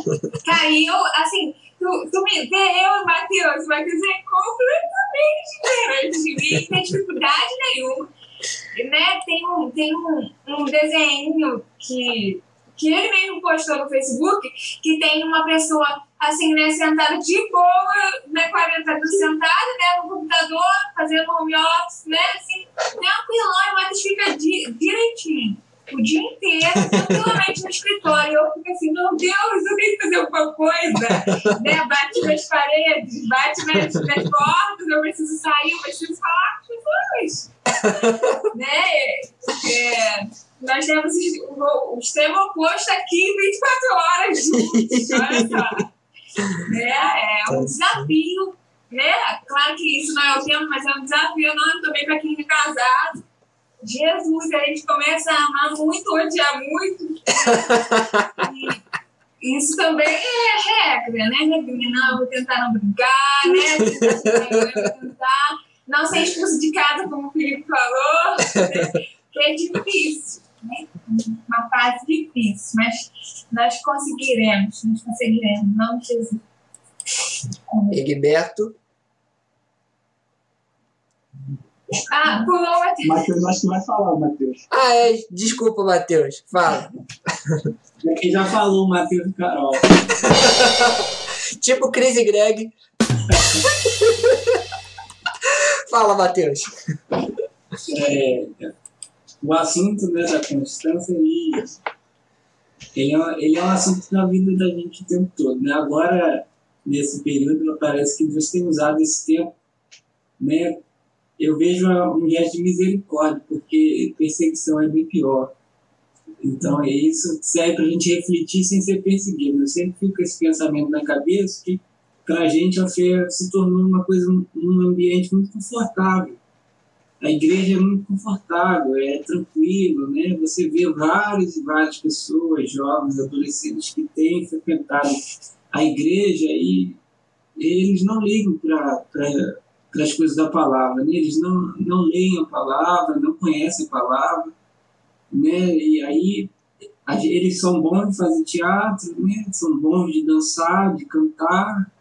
E eu, assim, tu, tu me vê eu e Matheus, Matheus é completamente diferente de mim, tem dificuldade nenhuma. Né? Tem um, tem um, um desenho que, que ele mesmo postou no Facebook, que tem uma pessoa assim, né, sentada de boa, né, 40 anos sentada, né, no computador, fazendo home office, né, assim, tranquilão, Matheus fica di direitinho, o dia inteiro, tranquilamente no escritório. Eu fico assim, meu Deus, eu tenho que fazer alguma coisa, né, bate nas paredes, bate nas, nas portas, eu preciso sair, eu preciso falar com as pessoas, né, é, nós temos o, o extremo oposto aqui 24 horas juntos, olha só. É, é um desafio, né? Claro que isso não é o tempo, mas é um desafio enorme também para quem é casado. Jesus, a gente começa a amar muito, odiar muito. E isso também é regra, né? Regrinha, não, eu vou tentar não brigar, né? Eu vou tentar não ser expulso de casa, como o Felipe falou, né? que é difícil né? uma fase difícil, mas nós conseguiremos, nós conseguiremos, não Jesus.
Egberto.
Ah, pulou o Matheus.
Matheus, acho que vai falar, Matheus.
Ah, é. Desculpa, Matheus. Fala.
Quem já falou, Matheus Carol.
tipo Cris e Greg. Fala, Matheus.
É, o assunto né, da constância ele, ele, é, ele é um assunto na vida da gente o tempo todo. Né? Agora, nesse período, parece que Deus tem usado esse tempo. Né? Eu vejo um gesto de misericórdia, porque perseguição é bem pior. Então, isso serve para a gente refletir sem ser perseguido. Eu sempre fico com esse pensamento na cabeça que, para a gente, a fé se tornou uma coisa, um ambiente muito confortável a igreja é muito confortável, é tranquilo, né? Você vê várias e várias pessoas, jovens, adolescentes que têm frequentado a igreja e eles não ligam para as coisas da palavra, né? eles não, não leem a palavra, não conhecem a palavra, né? E aí eles são bons de fazer teatro, né? São bons de dançar, de cantar,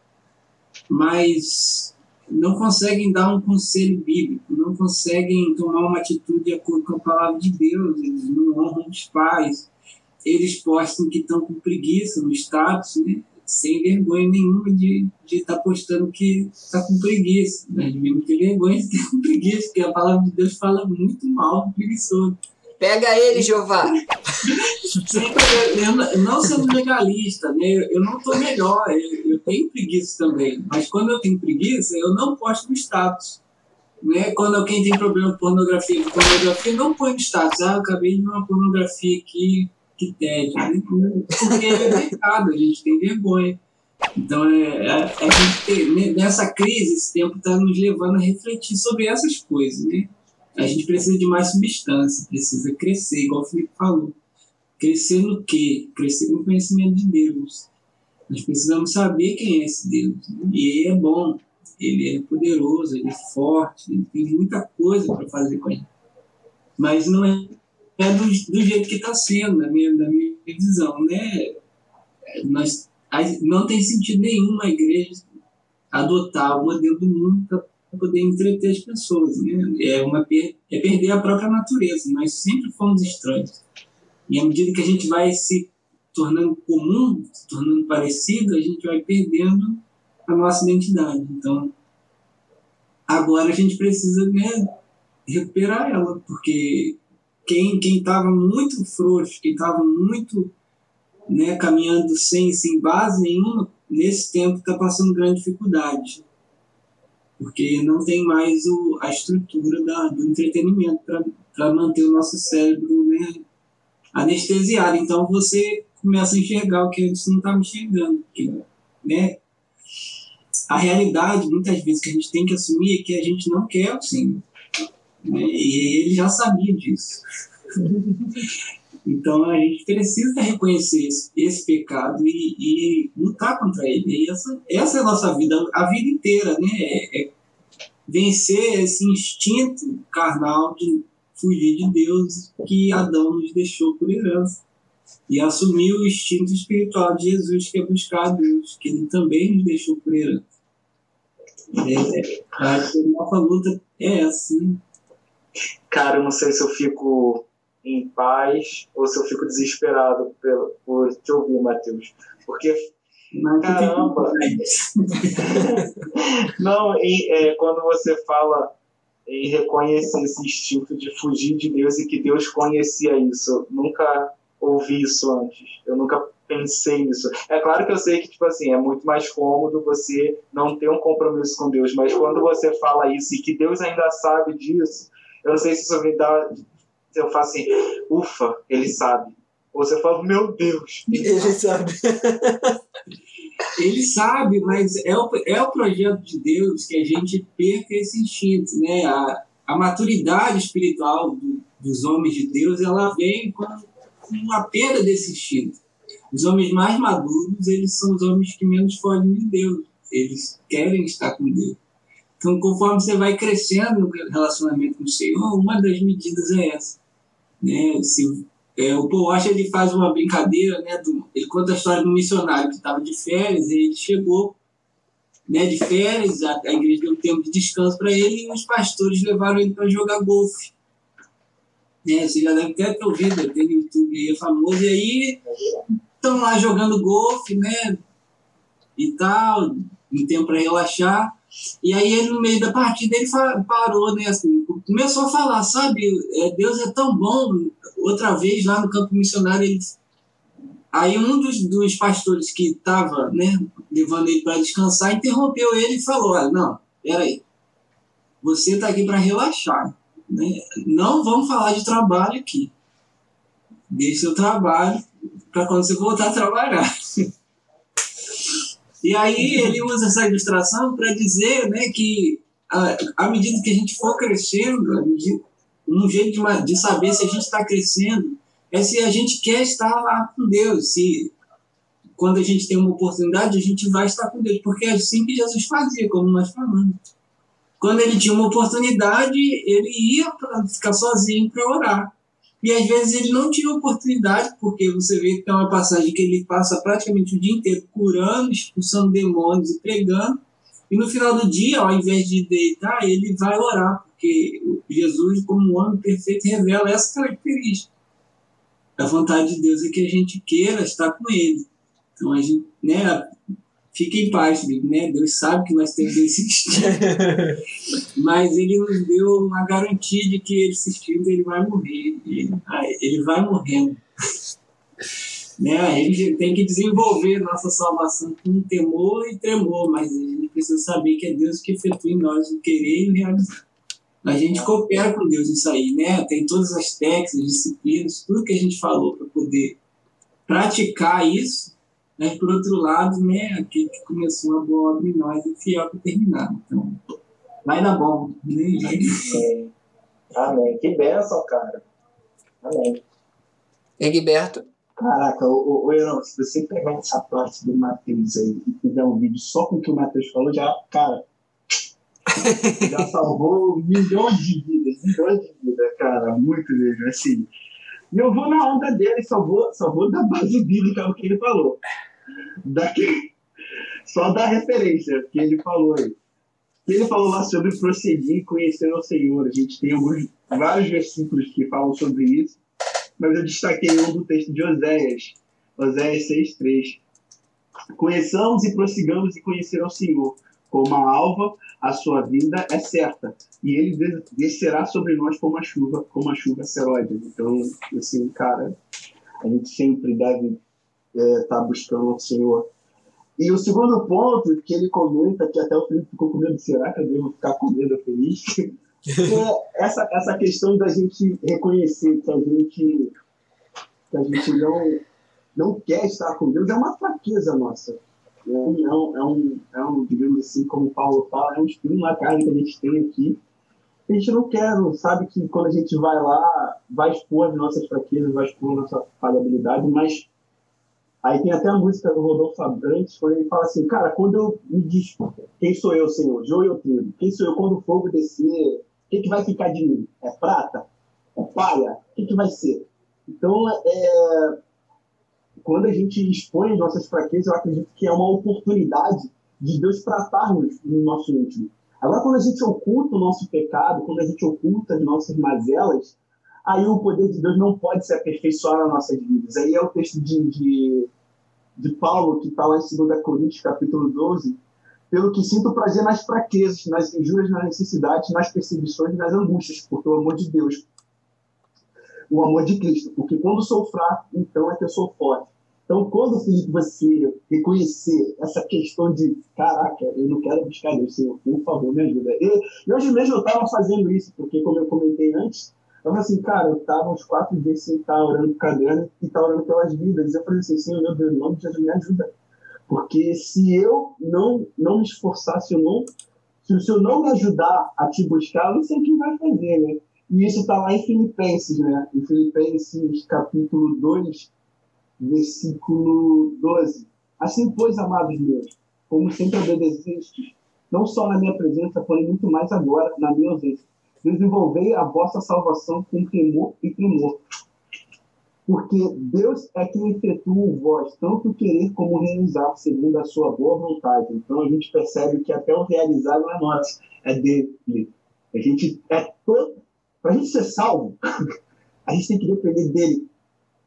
mas não conseguem dar um conselho bíblico, não conseguem tomar uma atitude de acordo com a palavra de Deus, eles não honram os pais, eles postam que estão com preguiça no status, né? Sem vergonha nenhuma de estar tá postando que está com preguiça. Né? Devemos ter vergonha de estar com preguiça, porque a palavra de Deus fala muito mal do preguiçoso.
Pega ele, Jeová!
eu, não sendo legalista, né? eu não estou melhor, eu, eu, tenho preguiça também, mas quando eu tenho preguiça, eu não posto no status. Né? Quando alguém tem problema com pornografia, pornografia não põe no status. Ah, eu acabei de ver uma pornografia aqui, que? Porque é pecado, a gente tem vergonha. Então, é, a, a gente tem, nessa crise, esse tempo está nos levando a refletir sobre essas coisas. Né? A gente precisa de mais substância, precisa crescer, igual o Felipe falou. Crescer no quê? Crescer no conhecimento de Deus. Nós precisamos saber quem é esse Deus. Né? E ele é bom, ele é poderoso, ele é forte, ele tem muita coisa para fazer com ele. Mas não é, é do, do jeito que está sendo, na minha, na minha visão. Né? Nós, não tem sentido nenhum a igreja adotar o modelo do mundo para poder entreter as pessoas. Né? É, uma, é perder a própria natureza. Nós sempre fomos estranhos. E à medida que a gente vai se tornando comum, se tornando parecido, a gente vai perdendo a nossa identidade. Então, agora a gente precisa né, recuperar ela, porque quem quem estava muito frouxo, quem estava muito né, caminhando sem, sem base nenhuma, nesse tempo está passando grande dificuldade, porque não tem mais o, a estrutura da, do entretenimento para manter o nosso cérebro né, anestesiado. Então você começa a enxergar o que antes não estava enxergando. Porque, né, a realidade, muitas vezes, que a gente tem que assumir é que a gente não quer o Senhor. E ele já sabia disso. Então a gente precisa reconhecer esse, esse pecado e, e, lutar contra ele. E essa, essa é a nossa vida, a vida inteira, né? É, é vencer esse instinto carnal de fugir de Deus que Adão nos deixou por herança. E assumir o instinto espiritual de Jesus, que é buscar a Deus, que ele também nos deixou por herança. É, a nossa luta é essa. Né?
Cara, eu não sei se eu fico em paz ou se eu fico desesperado por, por te ouvir, Matheus. Porque, caramba! não, e, é, quando você fala em reconhecer esse instinto de fugir de Deus e que Deus conhecia isso. Eu nunca ouvi isso antes. Eu nunca pensei nisso. É claro que eu sei que tipo assim, é muito mais cômodo você não ter um compromisso com Deus, mas quando você fala isso e que Deus ainda sabe disso, eu não sei se isso me dá eu faço assim, ufa, ele sabe. Ou você fala, meu Deus.
Ele sabe.
ele sabe, mas é o, é o projeto de Deus que a gente perca esse instinto, né? A, a maturidade espiritual do, dos homens de Deus, ela vem com, com a perda desse instinto. Os homens mais maduros, eles são os homens que menos fogem de Deus. Eles querem estar com Deus. Então, conforme você vai crescendo no relacionamento com o Senhor, uma das medidas é essa. Né? Se é, o Paul Washer ele faz uma brincadeira, né? Do, ele conta a história um missionário que estava de férias e ele chegou né, de férias, a, a igreja deu um tempo de descanso para ele e os pastores levaram ele para jogar golfe. Né, você já deve ter ouvido, tem no YouTube aí, é famoso, e aí estão lá jogando golfe, né? E tal, um tempo para relaxar. E aí ele, no meio da partida, ele parou, né? Assim, começou a falar, sabe? É, Deus é tão bom. Outra vez, lá no campo missionário, ele... aí um dos, dos pastores que estava né, levando ele para descansar interrompeu ele e falou: Olha, não, peraí. Você está aqui para relaxar. Né? Não vamos falar de trabalho aqui. Deixe seu trabalho para quando você voltar a trabalhar. E aí ele usa essa ilustração para dizer né, que à medida que a gente for crescendo, um jeito de, de saber se a gente está crescendo é se a gente quer estar lá com Deus, se quando a gente tem uma oportunidade, a gente vai estar com Deus, porque é assim que Jesus fazia, como nós falamos. Quando ele tinha uma oportunidade, ele ia ficar sozinho para orar. E às vezes ele não tinha oportunidade, porque você vê que tem uma passagem que ele passa praticamente o dia inteiro curando, expulsando demônios e pregando. E no final do dia, ao invés de deitar, ele vai orar, porque Jesus, como um homem perfeito, revela essa característica. A vontade de Deus é que a gente queira estar com Ele. Então a gente, né, fica em paz, né? Deus sabe que nós temos esse instinto, mas Ele nos deu uma garantia de que esse instinto ele vai morrer, ele, ele vai morrendo. né? A gente tem que desenvolver nossa salvação com temor e tremor, mas a gente precisa saber que é Deus que efetua em nós o querer e o realizar. A gente coopera com Deus nisso aí, né? Tem todas as técnicas, disciplinas, tudo que a gente falou para poder praticar isso mas, por outro lado, né, aquele que começou a boa obra em nós é fiel para terminar. Então, vai dar bom. Né? Vai...
É. Amém. Que bênção, cara. Amém.
Egberto.
Caraca, o, o Heron, se você pegar essa parte do Matheus aí e fizer um vídeo só com o que o Matheus falou, já, cara, já salvou milhões de vidas, milhões de vidas, cara, muito mesmo, assim. E eu vou na onda dele, só vou, só vou da base bíblica o que ele falou. Daqui, só da referência que ele falou aí. Ele falou lá sobre prosseguir conhecer o Senhor. A gente tem alguns, vários versículos que falam sobre isso, mas eu destaquei um do texto de Oséias, Oséias 6,3. Conheçamos e prossigamos e conhecer ao Senhor. Como a alva, a sua vinda é certa, e ele descerá sobre nós como a chuva, como a chuva seróide. Então, assim, cara, a gente sempre deve estar é, tá buscando o Senhor. E o segundo ponto que ele comenta, que até o Felipe ficou com medo, será que eu devo ficar com medo feliz? é essa, essa questão da gente reconhecer que a gente, que a gente não, não quer estar com Deus, é uma fraqueza nossa. É um, é um, é um, digamos assim, como o Paulo fala, é um espinho na carne que a gente tem aqui. A gente não quer, sabe que quando a gente vai lá, vai expor as nossas fraquezas, vai expor a nossa falhabilidade, mas Aí tem até a música do Rodolfo Abrantes, quando ele fala assim, cara, quando eu me diz quem sou eu, Senhor? Joio ou trigo? Quem sou eu quando o fogo descer? O que, que vai ficar de mim? É prata? É palha? O que, que vai ser? Então, é, quando a gente expõe as nossas fraquezas, eu acredito que é uma oportunidade de Deus tratar-nos no nosso íntimo. Agora, quando a gente oculta o nosso pecado, quando a gente oculta as nossas mazelas, aí o poder de Deus não pode se aperfeiçoar nas nossas vidas. Aí é o texto de, de, de Paulo, que está lá em 2 Coríntios, capítulo 12, pelo que sinto prazer nas fraquezas, nas injúrias, nas necessidades, nas perseguições nas angústias, porque o amor de Deus, o amor de Cristo, porque quando sou fraco, então é que eu sou forte. Então, quando, Felipe, você reconhecer essa questão de, caraca, eu não quero buscar Deus, Senhor, por favor, me ajuda. E, e hoje mesmo eu estava fazendo isso, porque, como eu comentei antes, então, assim, cara, eu tava uns quatro dias sem estar orando por caderno e estar orando pelas vidas. Eu falei assim, Senhor, meu Deus, em nome de Jesus, me ajuda. Porque se eu não, não me esforçar, se eu não, se o Senhor não me ajudar a te buscar, eu não sei quem vai fazer, né? E isso está lá em Filipenses, né? Em Filipenses, capítulo 2, versículo 12. Assim, pois, amados meus, como sempre obedecestes, não só na minha presença, porém muito mais agora, na minha ausência desenvolvei a vossa salvação com temor e tremor. Porque Deus é quem efetua o vós, tanto querer como realizar, segundo a sua boa vontade. Então a gente percebe que até o realizar não é nosso, é dele. A gente é todo. Para a gente ser salvo, a gente tem que depender dele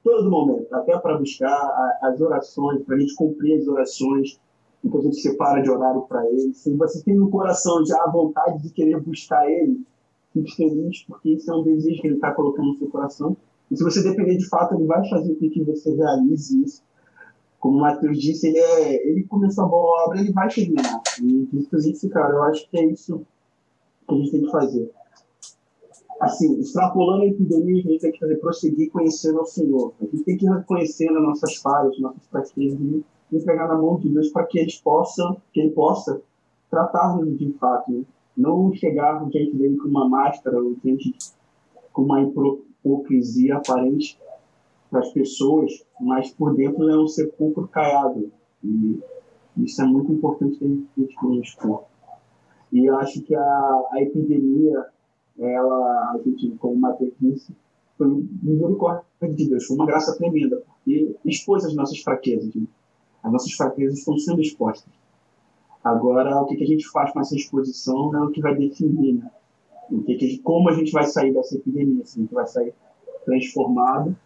todo momento, até para buscar as orações, para a gente cumprir as orações, então a gente separa de horário para ele. Se você tem no coração já a vontade de querer buscar ele, fique porque isso é um desejo que ele está colocando no seu coração. E se você depender de fato, ele vai fazer com que você realize isso. Como o Matheus disse, ele, é, ele começou a boa obra, ele vai terminar. E dito isso, cara, eu acho que é isso que a gente tem que fazer. Assim, extrapolando a epidemia, a gente tem que fazer prosseguir conhecendo o Senhor. A gente tem que reconhecer as nossas falhas, nossas fraquezas e entregar na mão de Deus para que que ele possa tratar-nos de fato. Né? Não chegar diante dele com uma máscara ou diante com uma hipocrisia aparente para as pessoas, mas por dentro é um sepulcro caiado. E isso é muito importante que a gente conheça. E eu acho que a, a epidemia, ela, a gente, como o Matheus disse, foi misericórdia de Deus, foi uma graça tremenda, porque expôs as nossas fraquezas. Né? As nossas fraquezas estão sendo expostas. Agora, o que, que a gente faz com essa exposição é o que vai definir, né? O que que, como a gente vai sair dessa epidemia, se a gente vai sair transformado,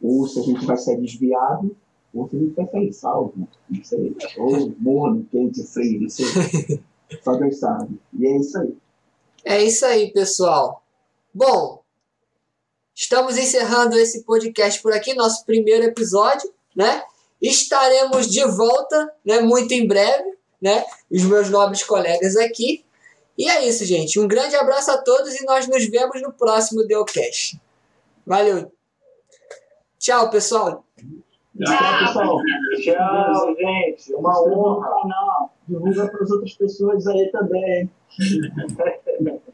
ou se a gente vai sair desviado, Ou se a gente vai sair salvo, não sei. Ou morno, quente, frio, não sei. Só Deus sabe. E é isso aí.
É isso aí, pessoal. Bom, estamos encerrando esse podcast por aqui, nosso primeiro episódio, né? Estaremos de volta, né, muito em breve, né? Os meus nobres colegas aqui. E é isso, gente. Um grande abraço a todos e nós nos vemos no próximo Deocast. Valeu. Tchau, pessoal.
Tchau, pessoal.
Tchau, gente. Uma honra.
Divulga para as outras pessoas aí também.